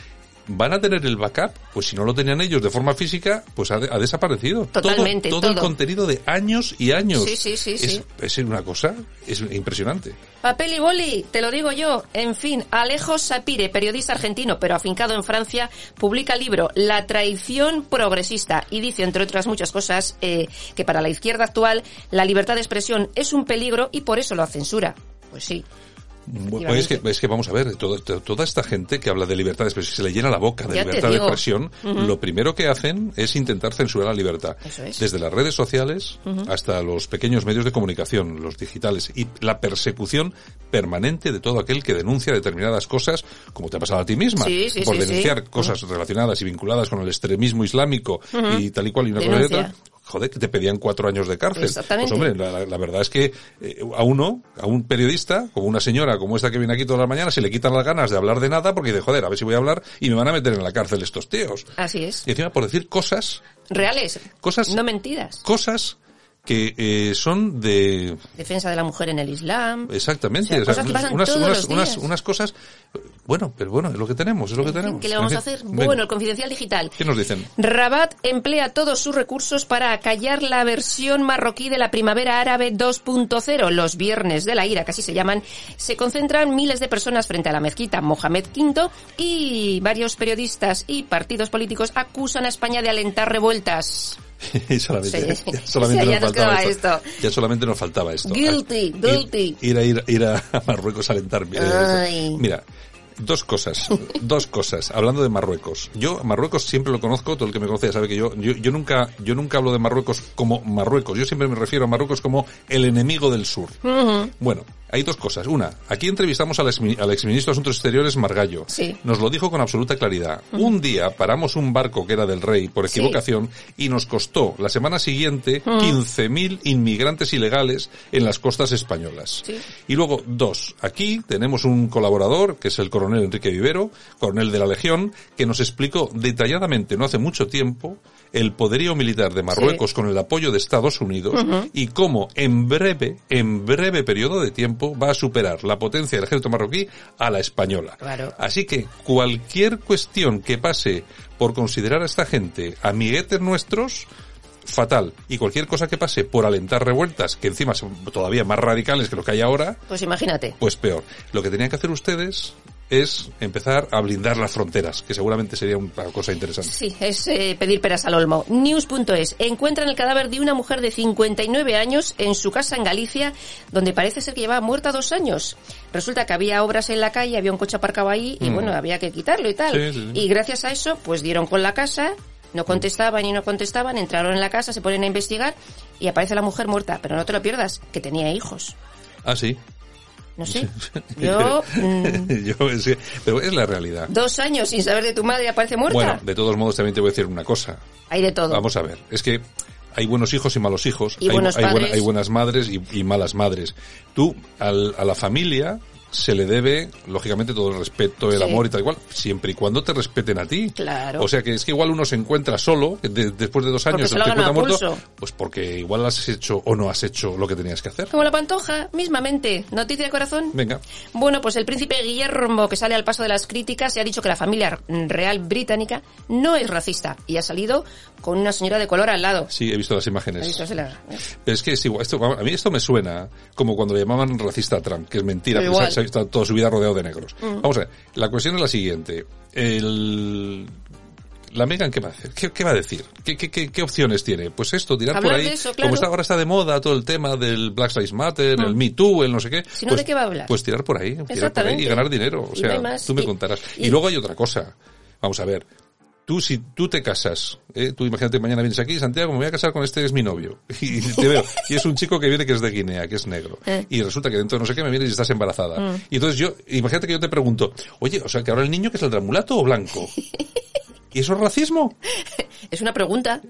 van a tener el backup, pues si no lo tenían ellos de forma física, pues ha, de- ha desaparecido. Todo- Totalmente, Todo, el todo. contenido de años y años. Sí, sí, sí, es, sí. es una cosa, es impresionante. Papel y boli, te lo digo yo. En fin, Alejo Sapire, periodista argentino, pero afincado en Francia, publica el libro La traición progresista y dice, entre otras muchas cosas, eh, que para la izquierda actual la libertad de expresión es un peligro y por eso lo censura. Pues sí. Bueno, es, que, es que vamos a ver, todo- to- toda esta gente que habla de libertad de expresión, se le llena la boca de Ya libertad de expresión, lo primero que hacen es intentar censurar la libertad. Eso es. Desde las redes sociales hasta los pequeños medios de comunicación, los digitales, y la persecución permanente de todo aquel que denuncia determinadas cosas, como te ha pasado a ti misma, Sí, sí, por sí, denunciar cosas relacionadas y vinculadas con el extremismo islámico y tal y cual y una cosa y otra. Joder, que te pedían cuatro años de cárcel. Exactamente. Pues hombre, la, verdad es que eh, a uno, a un periodista, como una señora como esta que viene aquí todas las mañanas, se le quitan las ganas de hablar de nada porque dice, joder, a ver si voy a hablar y me van a meter en la cárcel estos tíos. Así es. Y encima por decir cosas, Reales. Cosas- No mentiras. cosas que eh, son de... Defensa de la mujer en el Islam. Exactamente, O sea, o sea, cosas unas, todos unas, los unas, días. unas cosas... Bueno, pero bueno, es lo que tenemos, es lo que tenemos. ¿Qué le vamos a hacer? venga, Bueno, el confidencial digital. ¿Qué nos dicen? Rabat emplea todos sus recursos para acallar la versión marroquí de la primavera árabe 2.0. Los viernes de la ira, que así se llaman, se concentran miles de personas frente a la mezquita Mohamed V y varios periodistas y partidos políticos acusan a España de alentar revueltas. Y solamente, Sí. ya solamente Sí, nos faltaba esto. Ya solamente nos faltaba esto. Guilty, guilty. Ir, a ir, ir a Marruecos a alentar. Ay. Mira, dos cosas, dos cosas. Hablando de Marruecos, yo Marruecos siempre lo conozco. Todo el que me conoce ya sabe que yo, yo, yo nunca, yo nunca hablo de Marruecos como Marruecos. Yo siempre me refiero a Marruecos como el enemigo del sur. Bueno, hay dos cosas. Una, aquí entrevistamos al, exmi- al exministro de Asuntos Exteriores Margallo. Sí. Nos lo dijo con absoluta claridad. Un día paramos un barco que era del rey por Sí. equivocación y nos costó la semana siguiente Ujú. 15.000 inmigrantes ilegales en las costas españolas. Sí. Y luego, dos, aquí tenemos un colaborador, que es el coronel Enrique Vivero, coronel de la Legión, que nos explicó detalladamente, no hace mucho tiempo, el poderío militar de Marruecos Sí. con el apoyo de Estados Unidos y cómo en breve, en breve periodo de tiempo va a superar la potencia del ejército marroquí a la española. Claro. Así que cualquier cuestión que pase por considerar a esta gente amiguetes nuestros, fatal. Y cualquier cosa que pase por alentar revueltas, que encima son todavía más radicales que lo que hay ahora, Pues imagínate. pues peor. Lo que tenían que hacer ustedes es empezar a blindar las fronteras, que seguramente sería una cosa interesante. Sí, es eh, pedir peras al olmo. News.es. Encuentran el cadáver de una mujer de 59 años en su casa en Galicia, donde parece ser que llevaba muerta dos años. Resulta que había obras en la calle, había un coche aparcado ahí y Mm. bueno, había que quitarlo y tal. Sí, sí, sí. Y gracias a eso, pues dieron con la casa, no contestaban y no contestaban, entraron en la casa, se ponen a investigar y aparece la mujer muerta. Pero no te lo pierdas, que tenía hijos. Ah, sí. No sé. Yo, mm, Yo, sí, pero es la realidad. dos años sin saber de tu madre aparece muerta. Bueno, de todos modos también te voy a decir una cosa. Hay de todo. Vamos a ver, es que hay buenos hijos y malos hijos, Y hay, buenos hay, buena- padres. hay buenas madres y, y malas madres. Tú, al- a la familia se le debe, lógicamente, todo el respeto, el Sí. amor y tal y cual, siempre y cuando te respeten a ti. Claro. O sea que es que igual uno se encuentra solo, de- después de dos Porque años se está muerto, pues porque igual has hecho o no has hecho lo que tenías que hacer. Como la pantoja, mismamente. Noticia de corazón. Venga. Bueno, pues el príncipe Guillermo, que sale al paso de las críticas, se ha dicho que la familia real británica no es racista y ha salido con una señora de color al lado. Sí, he visto las ¿Has imágenes. visto? La- Pero es que es igual, esto, a mí esto me suena como cuando le llamaban racista a Trump, que es mentira, igual. Se ha estado toda su vida rodeado de negros. Mm. Vamos a ver, la cuestión es la siguiente. El, la Megan, ¿qué va a hacer? ¿Qué, qué va a decir? ¿Qué, qué, qué, qué opciones tiene? Pues esto, tirar Hablar por ahí. de eso, claro. Como está, ahora está de moda todo el tema del Black Lives Matter, Mm. el Me Too, el no sé qué. Si no, pues, ¿de qué va a hablar? Pues tirar por ahí, tirar por ahí y ganar dinero. O no sea, tú me Y- contarás. y- y luego hay otra cosa. Vamos a ver. Tú si tú te casas, ¿eh? tú imagínate mañana vienes aquí, Santiago, me voy a casar con este que es mi novio. Y te veo. Y es un chico que viene que es de Guinea, que es negro. Eh. Y resulta que dentro de no sé qué me vienes y estás embarazada. Mm. Y entonces yo, imagínate que yo te pregunto, oye, o sea, que ahora el niño que saldrá mulato o blanco. ¿Y eso es racismo? Es una pregunta.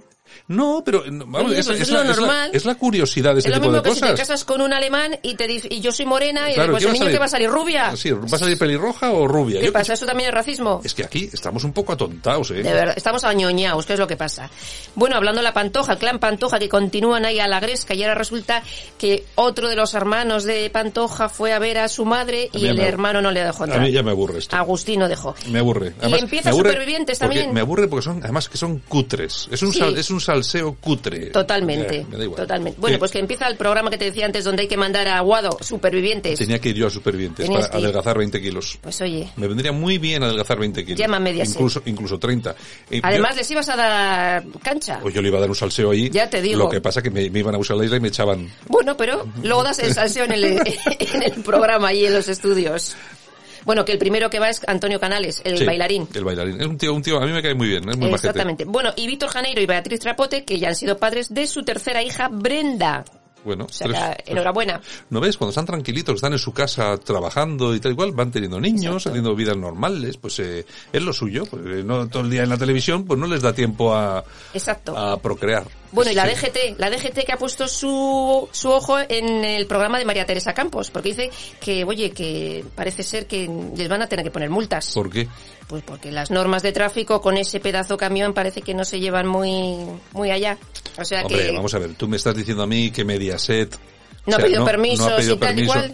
No, pero no, vamos, Oye, es, pues es es lo la- normal. es la curiosidad de este es lo tipo mismo de que si te cosas. casas con un alemán y te y yo soy morena y Claro, después ¿qué el a niño que va a salir rubia. Sí, ¿va a salir pelirroja o rubia? ¿Qué Yo- pasa? ¿Eso también es racismo? Es que aquí estamos un poco atontados, ¿eh? De verdad, estamos añoñados, ¿qué es lo que pasa? Bueno, hablando de la Pantoja, el clan Pantoja, que continúan ahí a la gresca, y ahora resulta que otro de los hermanos de Pantoja fue a ver a su madre A y el me- hermano no le dejó A entrar. mí ya me aburre esto. Agustino dejó. Me aburre. Además, empieza me aburre Supervivientes también. Me aburre porque son, además que son cutres. Es un, Sí. sal- es un salseo cutre. Totalmente, me da igual. totalmente. Bueno, pues que empieza el programa que te decía antes donde hay que mandar a Aguado, Supervivientes. Tenía que ir yo a Supervivientes Tenías para adelgazar 20 kilos. Pues oye, Me vendría muy bien adelgazar 20 kilos. Llama a Mediaset. Incluso, incluso 30. Eh, además yo, les ibas a dar cancha. pues yo le iba a dar un salseo ahí. Ya te digo. Lo que pasa que me, me iban a buscar la isla y me echaban. Bueno, pero luego das el salseo en el, en el programa y en los estudios. Bueno, que el primero que va es Antonio Canales, el Sí, bailarín. El bailarín. Es un tío, un tío, a mí me cae muy bien, es muy majete. Exactamente. Bueno, y Víctor Janeiro y Beatriz Trapote, que ya han sido padres de su tercera hija, Brenda. Bueno, O sea, tres- que, enhorabuena. ¿No ves? Cuando están tranquilitos, están en su casa trabajando y tal igual, van teniendo niños, teniendo vidas normales, pues eh, es lo suyo. Pues, eh, no todo el día en la televisión, pues no les da tiempo a, Exacto. a procrear. Bueno, y la. DGT, la DGT que ha puesto su, su ojo en el programa de María Teresa Campos, porque dice que, oye, que parece ser que les van a tener que poner multas. ¿Por qué? Pues porque las normas de tráfico con ese pedazo camión parece que no se llevan muy, muy allá. O sea Hombre, que... vamos a ver, tú me estás diciendo a mí que Mediaset No ha pedido no ha permiso,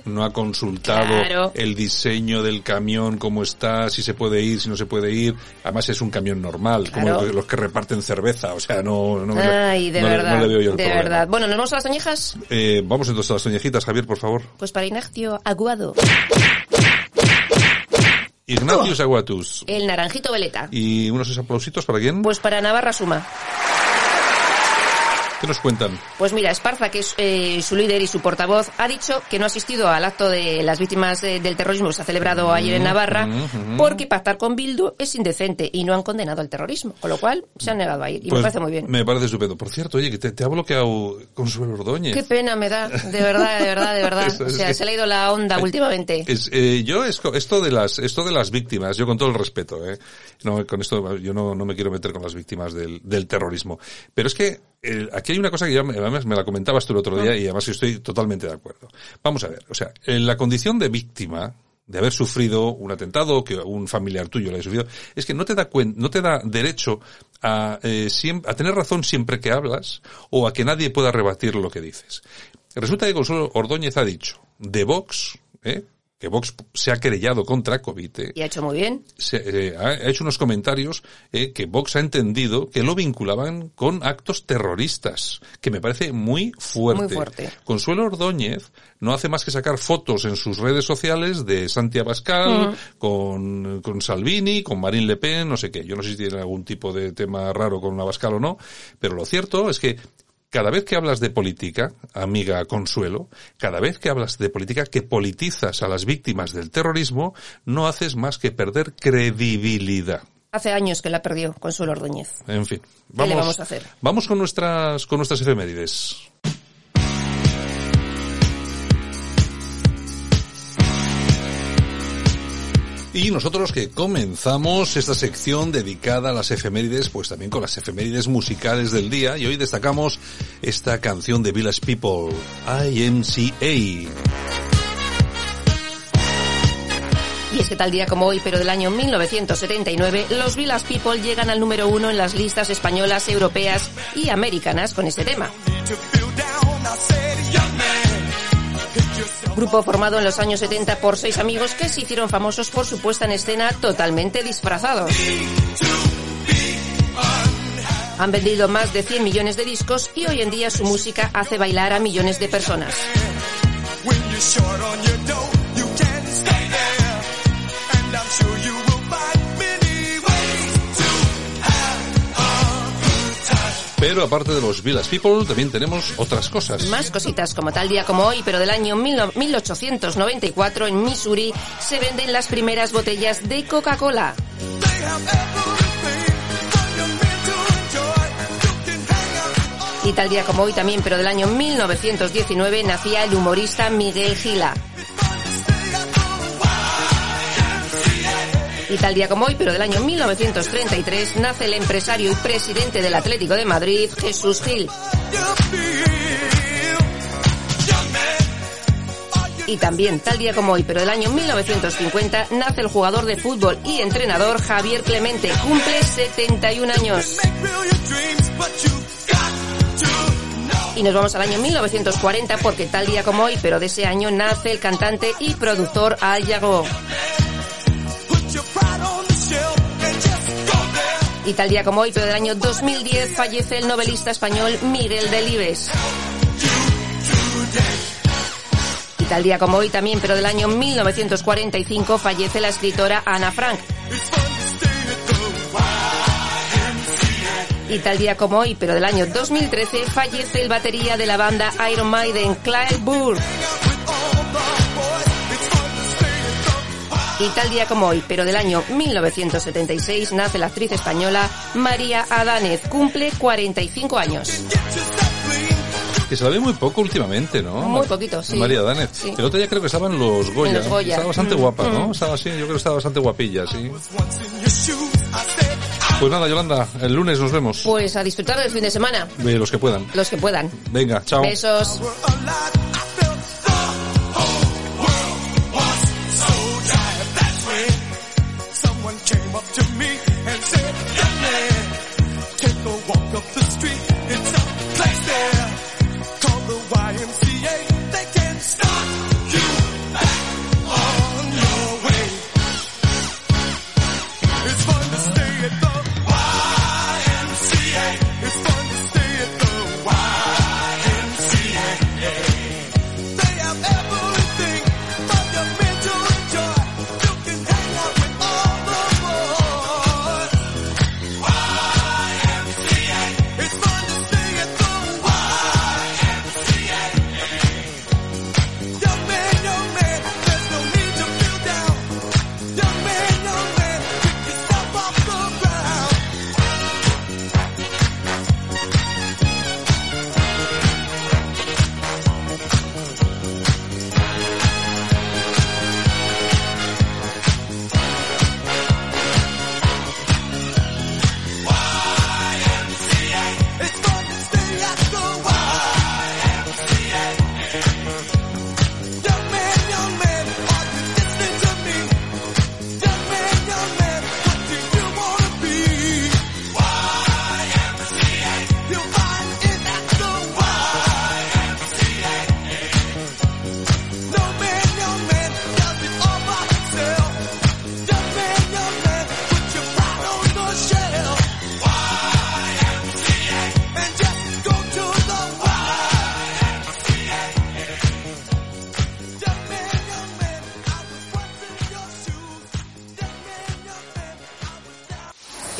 no ha consultado Claro. el diseño del camión, cómo está, si se puede ir, si no se puede ir. Además es un camión normal, Claro. como los que reparten cerveza, o sea, no, no, Ay, de no le- verdad, no le veo yo el de problema. verdad. Bueno, ¿nos vamos a las oñejas? Eh, vamos entonces a las soñejitas, Javier, por favor. Pues para Ignacio Aguado, Ignacio Aguatus. el naranjito veleta. ¿Y unos aplausitos para quién? Pues para Navarra Suma. ¿Qué nos cuentan? Pues mira, Esparza, que es eh, su líder y su portavoz, ha dicho que no ha asistido al acto de las víctimas eh, del terrorismo que se ha celebrado ayer en Navarra mm, porque pactar con Bildu es indecente y no han condenado al terrorismo, con lo cual se han negado a ir y Pues me parece muy bien. Me parece estupendo. Por cierto, oye, que te, te ha bloqueado Consuelo Ordóñez. Qué pena me da, de verdad, de verdad, de verdad. O sea, se le ha ido la onda últimamente. Es, eh, yo es- esto de las esto de las víctimas, yo con todo el respeto, eh, no, con esto yo no, no me quiero meter con las víctimas del, del terrorismo, pero es que aquí hay una cosa que ya además me la comentabas tú el otro día y además estoy totalmente de acuerdo. Vamos a ver, o sea, en la condición de víctima de haber sufrido un atentado que un familiar tuyo lo haya sufrido, es que no te da cuen- no te da derecho a, eh, siem- a tener razón siempre que hablas o a que nadie pueda rebatir lo que dices. Resulta que Consuelo Ordóñez ha dicho de Vox, ¿eh? Que Vox se ha querellado contra COVID, ¿eh? Y ha hecho muy bien. se, eh, ha hecho unos comentarios eh, que Vox ha entendido que lo vinculaban con actos terroristas, que me parece muy fuerte. Muy fuerte. Consuelo Ordóñez no hace más que sacar fotos en sus redes sociales de Santi Abascal, con, con Salvini, con Marine Le Pen, no sé qué. Yo no sé si tiene algún tipo de tema raro con Abascal o no, pero lo cierto es que cada vez que hablas de política, amiga Consuelo, cada vez que hablas de política que politizas a las víctimas del terrorismo, no haces más que perder credibilidad. Hace años que la perdió Consuelo Ordóñez. En fin, ¿Qué le vamos a hacer? Vamos con nuestras con nuestras efemérides. Y nosotros que comenzamos esta sección dedicada a las efemérides, pues también con las efemérides musicales del día, y hoy destacamos esta canción de Village People, IMCA. Y es que tal día como hoy, pero del año 1979, los Village People llegan al número uno en las listas españolas, europeas y americanas con este tema. Grupo formado en los años 70 por seis amigos que se hicieron famosos por su puesta en escena totalmente disfrazados. Han vendido más de 100 millones de discos y hoy en día su música hace bailar a millones de personas. Pero aparte de los Village People, también tenemos otras cosas. Más cositas, como tal día como hoy, pero del año 1894 en Missouri se venden las primeras botellas de Coca-Cola. Y tal día como hoy también, pero del año 1919, nacía el humorista Miguel Gila. Y tal día como hoy, pero del año 1933, nace el empresario y presidente del Atlético de Madrid, Jesús Gil. Y también, tal día como hoy, pero del año 1950, nace el jugador de fútbol y entrenador Javier Clemente. Cumple 71 años. Y nos vamos al año 1940 porque tal día como hoy, pero de ese año, nace el cantante y productor Al Jago. Y tal día como hoy, pero del año 2010, fallece el novelista español Miguel Delibes. Y tal día como hoy también, pero del año 1945, fallece la escritora Ana Frank. Y tal día como hoy, pero del año 2013, fallece el batería de la banda Iron Maiden, Clive Burr. Y tal día como hoy, pero del año 1976, nace la actriz española María Adánez. Cumple 45 años. Que se la ve muy poco últimamente, ¿no? Muy poquito, sí. María Danez. Sí. El otro día creo que estaba en los Goya. En los Goya. Estaba bastante Mm, guapa, ¿no? mm. Estaba así, yo creo que estaba bastante guapilla, sí. Pues nada, Yolanda, el lunes nos vemos. Pues a disfrutar del fin de semana, De los que puedan. los que puedan. Venga, chao. Besos.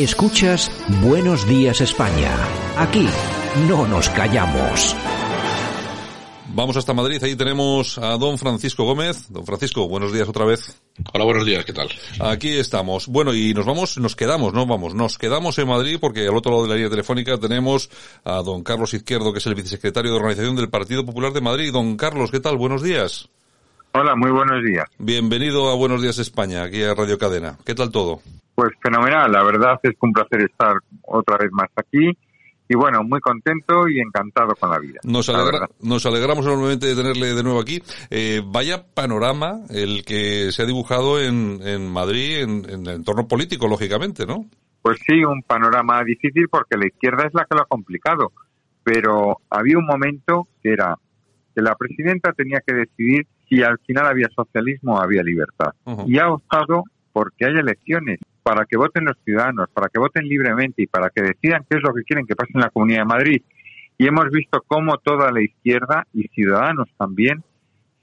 Escuchas Buenos Días España. Aquí no nos callamos. Vamos hasta Madrid, ahí tenemos a don Francisco Gómez. Don Francisco, buenos días otra vez. Hola, buenos días, ¿qué tal? Aquí estamos. Bueno, y nos vamos, nos quedamos, no vamos, nos quedamos en Madrid porque al otro lado de la línea telefónica tenemos a don Carlos Izquierdo, que es el vicesecretario de organización del Partido Popular de Madrid. Don Carlos, ¿qué tal? Buenos días. Hola, muy buenos días. Bienvenido a Buenos Días España, aquí a Radio Cadena. ¿Qué tal todo? Pues fenomenal, la verdad es un placer estar otra vez más aquí y bueno, muy contento y encantado con la vida. Nos, alegra- nos alegramos enormemente de tenerle de nuevo aquí. Eh, vaya panorama el que se ha dibujado en, en Madrid, en, en el entorno político, lógicamente, ¿no? Pues sí, un panorama difícil porque la izquierda es la que lo ha complicado, pero había un momento que era que la presidenta tenía que decidir si al final había socialismo había libertad. Y ha optado porque haya elecciones para que voten los ciudadanos, para que voten libremente y para que decidan qué es lo que quieren que pase en la Comunidad de Madrid. Y hemos visto cómo toda la izquierda y ciudadanos también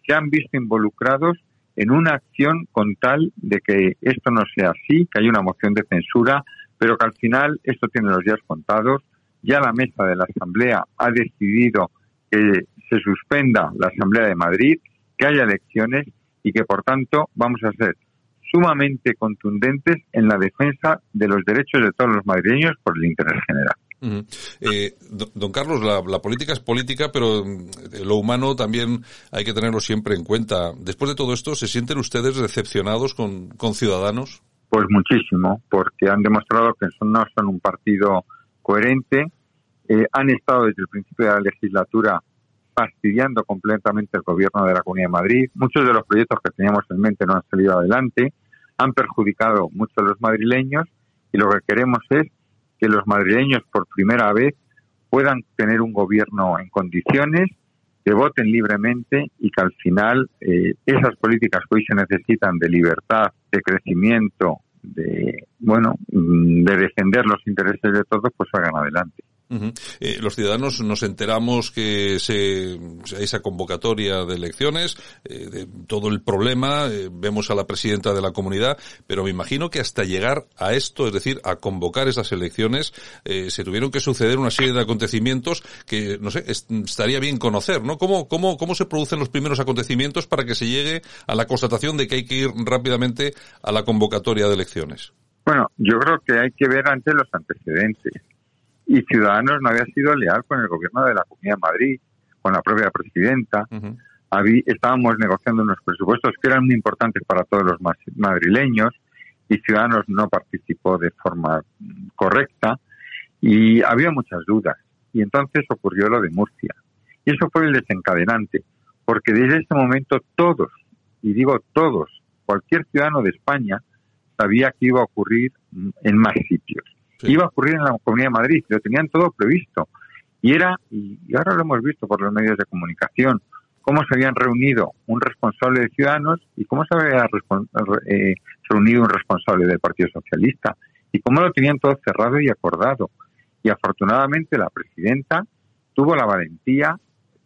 se han visto involucrados en una acción con tal de que esto no sea así, que haya una moción de censura, pero que al final esto tiene los días contados. Ya la mesa de la Asamblea ha decidido que se suspenda la Asamblea de Madrid, que haya elecciones y que por tanto vamos a ser sumamente contundentes en la defensa de los derechos de todos los madrileños por el interés general. Eh, do- don Carlos, la, la política es política, pero mm, lo humano también hay que tenerlo siempre en cuenta. Después de todo esto, ¿se sienten ustedes decepcionados con, con Ciudadanos? Pues muchísimo, porque han demostrado que son- no son un partido coherente, eh, han estado desde el principio de la legislatura fastidiando completamente el gobierno de la Comunidad de Madrid. Muchos de los proyectos que teníamos en mente no han salido adelante, han perjudicado mucho a los madrileños y lo que queremos es que los madrileños por primera vez puedan tener un gobierno en condiciones, que voten libremente y que al final eh, esas políticas que hoy se necesitan de libertad, de crecimiento, de bueno, mm, de defender los intereses de todos, pues salgan adelante. Ujú. Eh, los ciudadanos nos enteramos que se, esa convocatoria de elecciones, eh, de todo el problema, eh, vemos a la presidenta de la comunidad, pero me imagino que hasta llegar a esto, es decir, a convocar esas elecciones, eh, se tuvieron que suceder una serie de acontecimientos que, no sé, est- estaría bien conocer, ¿no? ¿Cómo, cómo, ¿Cómo se producen los primeros acontecimientos para que se llegue a la constatación de que hay que ir rápidamente a la convocatoria de elecciones? Bueno, yo creo que hay que ver antes los antecedentes. Y Ciudadanos no había sido leal con el gobierno de la Comunidad de Madrid, con la propia presidenta. Habí- estábamos negociando unos presupuestos que eran muy importantes para todos los madrileños y Ciudadanos no participó de forma mm, correcta y había muchas dudas. Y entonces ocurrió lo de Murcia. Y eso fue el desencadenante, porque desde ese momento todos, y digo todos, cualquier ciudadano de España sabía que iba a ocurrir mm, en más sitios. Iba a ocurrir en la Comunidad de Madrid, lo tenían todo previsto. Y era, y ahora lo hemos visto por los medios de comunicación, cómo se habían reunido un responsable de Ciudadanos y cómo se había eh, reunido un responsable del Partido Socialista y cómo lo tenían todo cerrado y acordado. Y afortunadamente la presidenta tuvo la valentía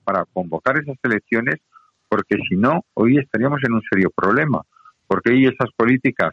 para convocar esas elecciones porque si no, hoy estaríamos en un serio problema, porque hoy esas políticas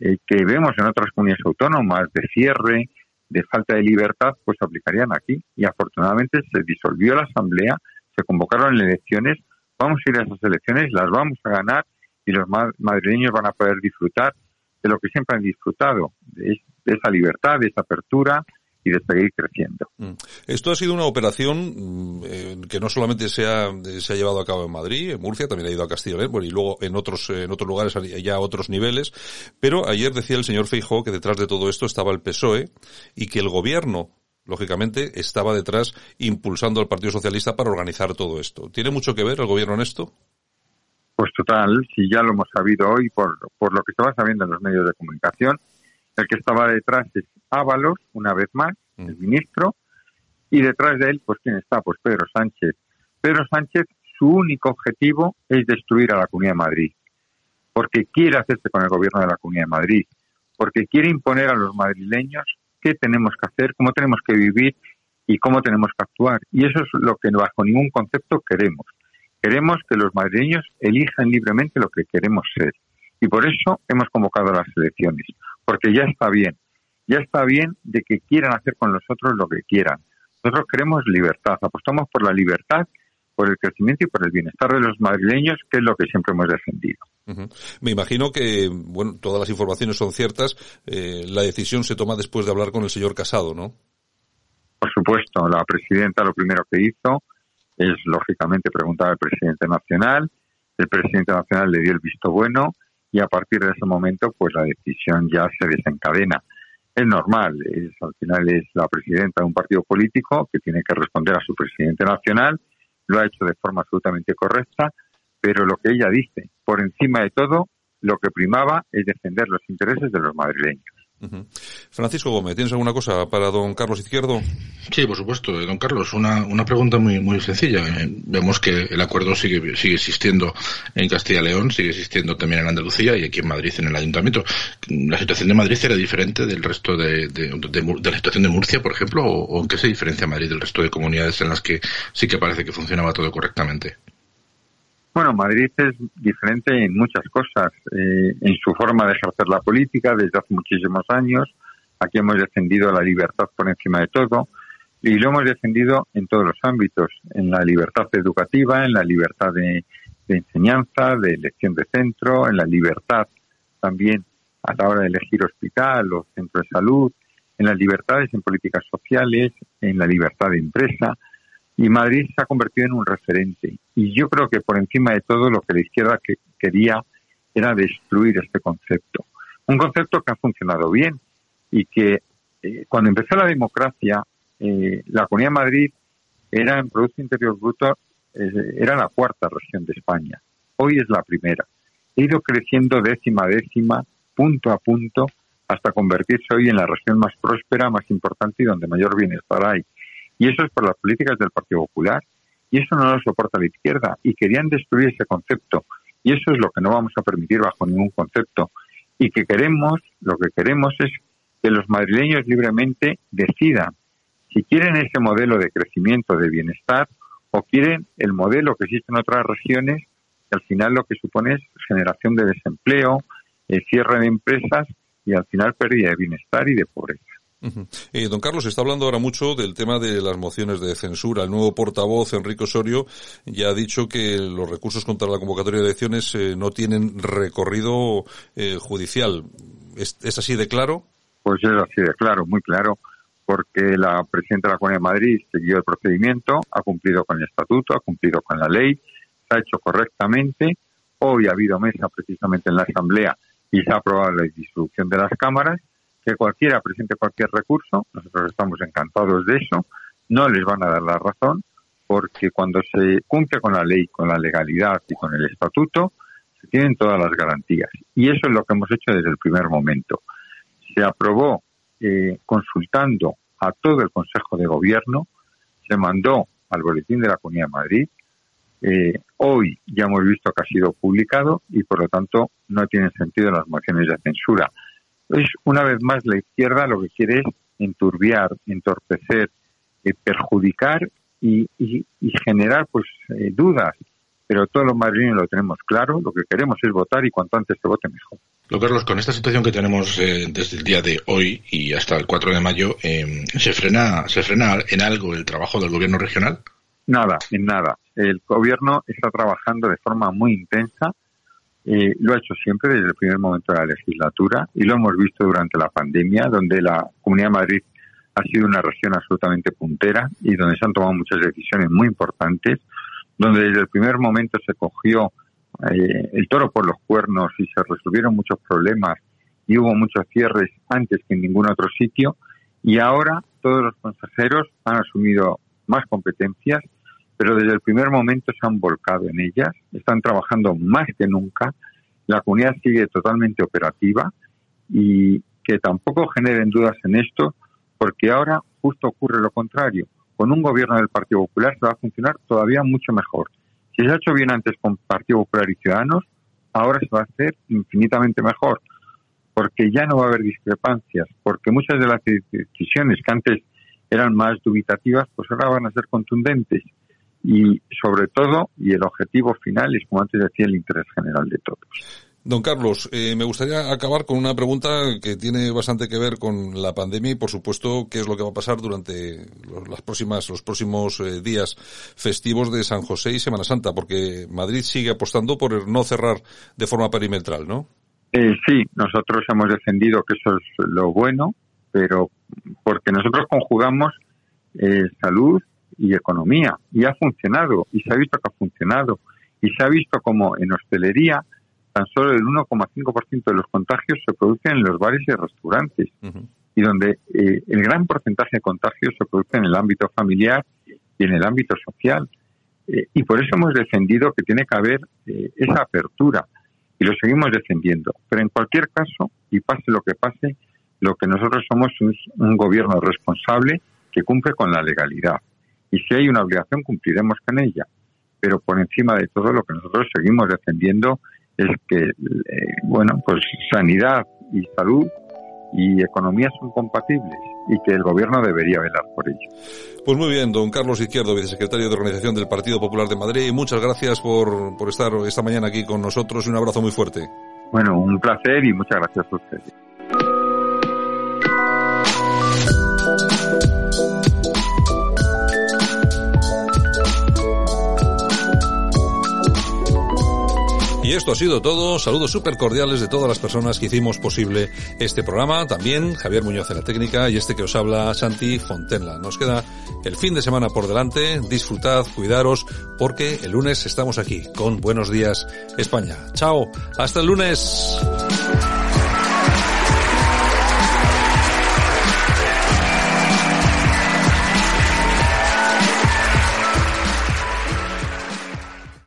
eh, que vemos en otras comunidades autónomas de cierre, de falta de libertad, pues aplicarían aquí. Y afortunadamente se disolvió la Asamblea, se convocaron elecciones, vamos a ir a esas elecciones, las vamos a ganar y los ma- madrileños van a poder disfrutar de lo que siempre han disfrutado, de esa libertad, de esa apertura y de seguir creciendo. Mm. Esto ha sido una operación mm, eh, que no solamente se ha, se ha llevado a cabo en Madrid, en Murcia, también ha ido a Castilla y León, bueno, y luego en otros, eh, en otros lugares ya a otros niveles. Pero ayer decía el señor Feijóo que detrás de todo esto estaba el PSOE y que el gobierno, lógicamente, estaba detrás impulsando al Partido Socialista para organizar todo esto. ¿Tiene mucho que ver el gobierno en esto? Pues total, si ya lo hemos sabido hoy por, por lo que va sabiendo en los medios de comunicación, el que estaba detrás es Ábalos, una vez más, el ministro, y detrás de él, pues ¿quién está? Pues Pedro Sánchez. Pedro Sánchez, su único objetivo es destruir a la Comunidad de Madrid, porque quiere hacerse con el gobierno de la Comunidad de Madrid, porque quiere imponer a los madrileños qué tenemos que hacer, cómo tenemos que vivir y cómo tenemos que actuar. Y eso es lo que bajo ningún concepto queremos. Queremos que los madrileños elijan libremente lo que queremos ser. Y por eso hemos convocado las elecciones, porque ya está bien, ya está bien de que quieran hacer con nosotros lo que quieran. Nosotros queremos libertad, apostamos por la libertad, por el crecimiento y por el bienestar de los madrileños, que es lo que siempre hemos defendido. Me imagino que, bueno, todas las informaciones son ciertas. eh, la decisión se toma después de hablar con el señor Casado, ¿no? Por supuesto, la presidenta lo primero que hizo es, lógicamente, preguntar al presidente nacional. El presidente nacional le dio el visto bueno y a partir de ese momento, pues la decisión ya se desencadena. Es normal, es, al final es la presidenta de un partido político que tiene que responder a su presidente nacional. Lo ha hecho de forma absolutamente correcta, pero lo que ella dice, por encima de todo, lo que primaba es defender los intereses de los madrileños. Francisco Gómez, ¿tienes alguna cosa para don Carlos Izquierdo? Sí, por supuesto. Eh, Don Carlos, una, una pregunta muy, muy sencilla. Eh, Vemos que el acuerdo sigue, sigue existiendo en Castilla y León, sigue existiendo también en Andalucía y aquí en Madrid, en el Ayuntamiento. ¿La situación de Madrid era diferente del resto de, de, de la situación de Murcia, por ejemplo? ¿O, o en qué se diferencia Madrid del resto de comunidades en las que sí que parece que funcionaba todo correctamente? Bueno, Madrid es diferente en muchas cosas, eh, en su forma de ejercer la política desde hace muchísimos años. Aquí hemos defendido la libertad por encima de todo y lo hemos defendido en todos los ámbitos, en la libertad educativa, en la libertad de, de enseñanza, de elección de centro, en la libertad también a la hora de elegir hospital o centro de salud, en las libertades en políticas sociales, en la libertad de empresa, y Madrid se ha convertido en un referente. Y yo creo que por encima de todo lo que la izquierda que quería era destruir este concepto. Un concepto que ha funcionado bien y que eh, cuando empezó la democracia, eh, la Comunidad de Madrid era en Producto Interior Bruto, eh, era la cuarta región de España. Hoy es la primera. Ha ido creciendo décima a décima, punto a punto, hasta convertirse hoy en la región más próspera, más importante y donde mayor bienestar hay. Y eso es por las políticas del Partido Popular. Y eso no lo soporta la izquierda. Y querían destruir ese concepto. Y eso es lo que no vamos a permitir bajo ningún concepto. Y que queremos, lo que queremos es que los madrileños libremente decidan si quieren ese modelo de crecimiento, de bienestar, o quieren el modelo que existe en otras regiones, que al final lo que supone es generación de desempleo, eh, cierre de empresas y al final pérdida de bienestar y de pobreza. Eh, don Carlos, está hablando ahora mucho del tema de las mociones de censura. El nuevo portavoz, Enrique Osorio, ya ha dicho que los recursos contra la convocatoria de elecciones eh, no tienen recorrido eh, judicial. ¿Es, ¿Es así de claro? Pues es así de claro, muy claro porque la presidenta de la Comunidad de Madrid siguió el procedimiento, ha cumplido con el estatuto, ha cumplido con la ley, se ha hecho correctamente. Hoy ha habido mesa precisamente en la Asamblea y se ha aprobado la distribución de las cámaras. Que cualquiera presente cualquier recurso, nosotros estamos encantados de eso, no les van a dar la razón, porque cuando se cumple con la ley, con la legalidad y con el estatuto, se tienen todas las garantías. Y eso es lo que hemos hecho desde el primer momento. Se aprobó eh, consultando a todo el Consejo de Gobierno, se mandó al Boletín de la Comunidad Madrid. Eh, hoy ya hemos visto que ha sido publicado y por lo tanto no tienen sentido las mociones de censura. Es una vez más la izquierda lo que quiere es enturbiar, entorpecer, eh, perjudicar y, y, y, generar pues eh, dudas. Pero todos los madrileños lo tenemos claro, lo que queremos es votar y cuanto antes se vote mejor. Lo Carlos, con esta situación que tenemos eh, desde el día de hoy y hasta el 4 de mayo, eh, ¿se frena se frena en algo el trabajo del gobierno regional? Nada, en nada. El gobierno está trabajando de forma muy intensa. Eh, lo ha hecho siempre desde el primer momento de la legislatura y lo hemos visto durante la pandemia, donde la Comunidad de Madrid ha sido una región absolutamente puntera y donde se han tomado muchas decisiones muy importantes, donde desde el primer momento se cogió eh, el toro por los cuernos y se resolvieron muchos problemas y hubo muchos cierres antes que en ningún otro sitio. Y ahora todos los consejeros han asumido más competencias, pero desde el primer momento se han volcado en ellas, están trabajando más que nunca, la comunidad sigue totalmente operativa y que tampoco generen dudas en esto, porque ahora justo ocurre lo contrario. Con un gobierno del Partido Popular se va a funcionar todavía mucho mejor. Si se ha hecho bien antes con Partido Popular y Ciudadanos, ahora se va a hacer infinitamente mejor, porque ya no va a haber discrepancias, porque muchas de las decisiones que antes eran más dubitativas, pues ahora van a ser contundentes. Y sobre todo, y el objetivo final es, como antes decía, el interés general de todos. Don Carlos, eh, me gustaría acabar con una pregunta que tiene bastante que ver con la pandemia y, por supuesto, qué es lo que va a pasar durante las próximas, los próximos eh, días festivos de San José y Semana Santa, porque Madrid sigue apostando por no cerrar de forma perimetral, ¿no? Eh, sí, nosotros hemos defendido que eso es lo bueno, pero porque nosotros conjugamos salud y economía y ha funcionado y se ha visto que ha funcionado y se ha visto como en hostelería tan solo el 1,5% de los contagios se producen en los bares y restaurantes, uh -huh. y donde eh, el gran porcentaje de contagios se produce en el ámbito familiar y en el ámbito social. Eh, y por eso hemos defendido que tiene que haber eh, esa apertura, y lo seguimos defendiendo. Pero en cualquier caso, y pase lo que pase, lo que nosotros somos es un gobierno responsable que cumple con la legalidad. Y si hay una obligación, cumpliremos con ella. Pero por encima de todo, lo que nosotros seguimos defendiendo es que, eh, bueno, pues sanidad y salud y economía son compatibles y que el gobierno debería velar por ello. Pues muy bien, don Carlos Izquierdo, vicesecretario de Organización del Partido Popular de Madrid, muchas gracias por, por estar esta mañana aquí con nosotros y un abrazo muy fuerte. Bueno, un placer y muchas gracias a ustedes. Y esto ha sido todo. Saludos súper cordiales de todas las personas que hicimos posible este programa. También Javier Muñoz en la técnica y este que os habla Santi Fontenla. Nos queda el fin de semana por delante. Disfrutad, cuidaros, porque el lunes estamos aquí con Buenos Días España. Chao. Hasta el lunes.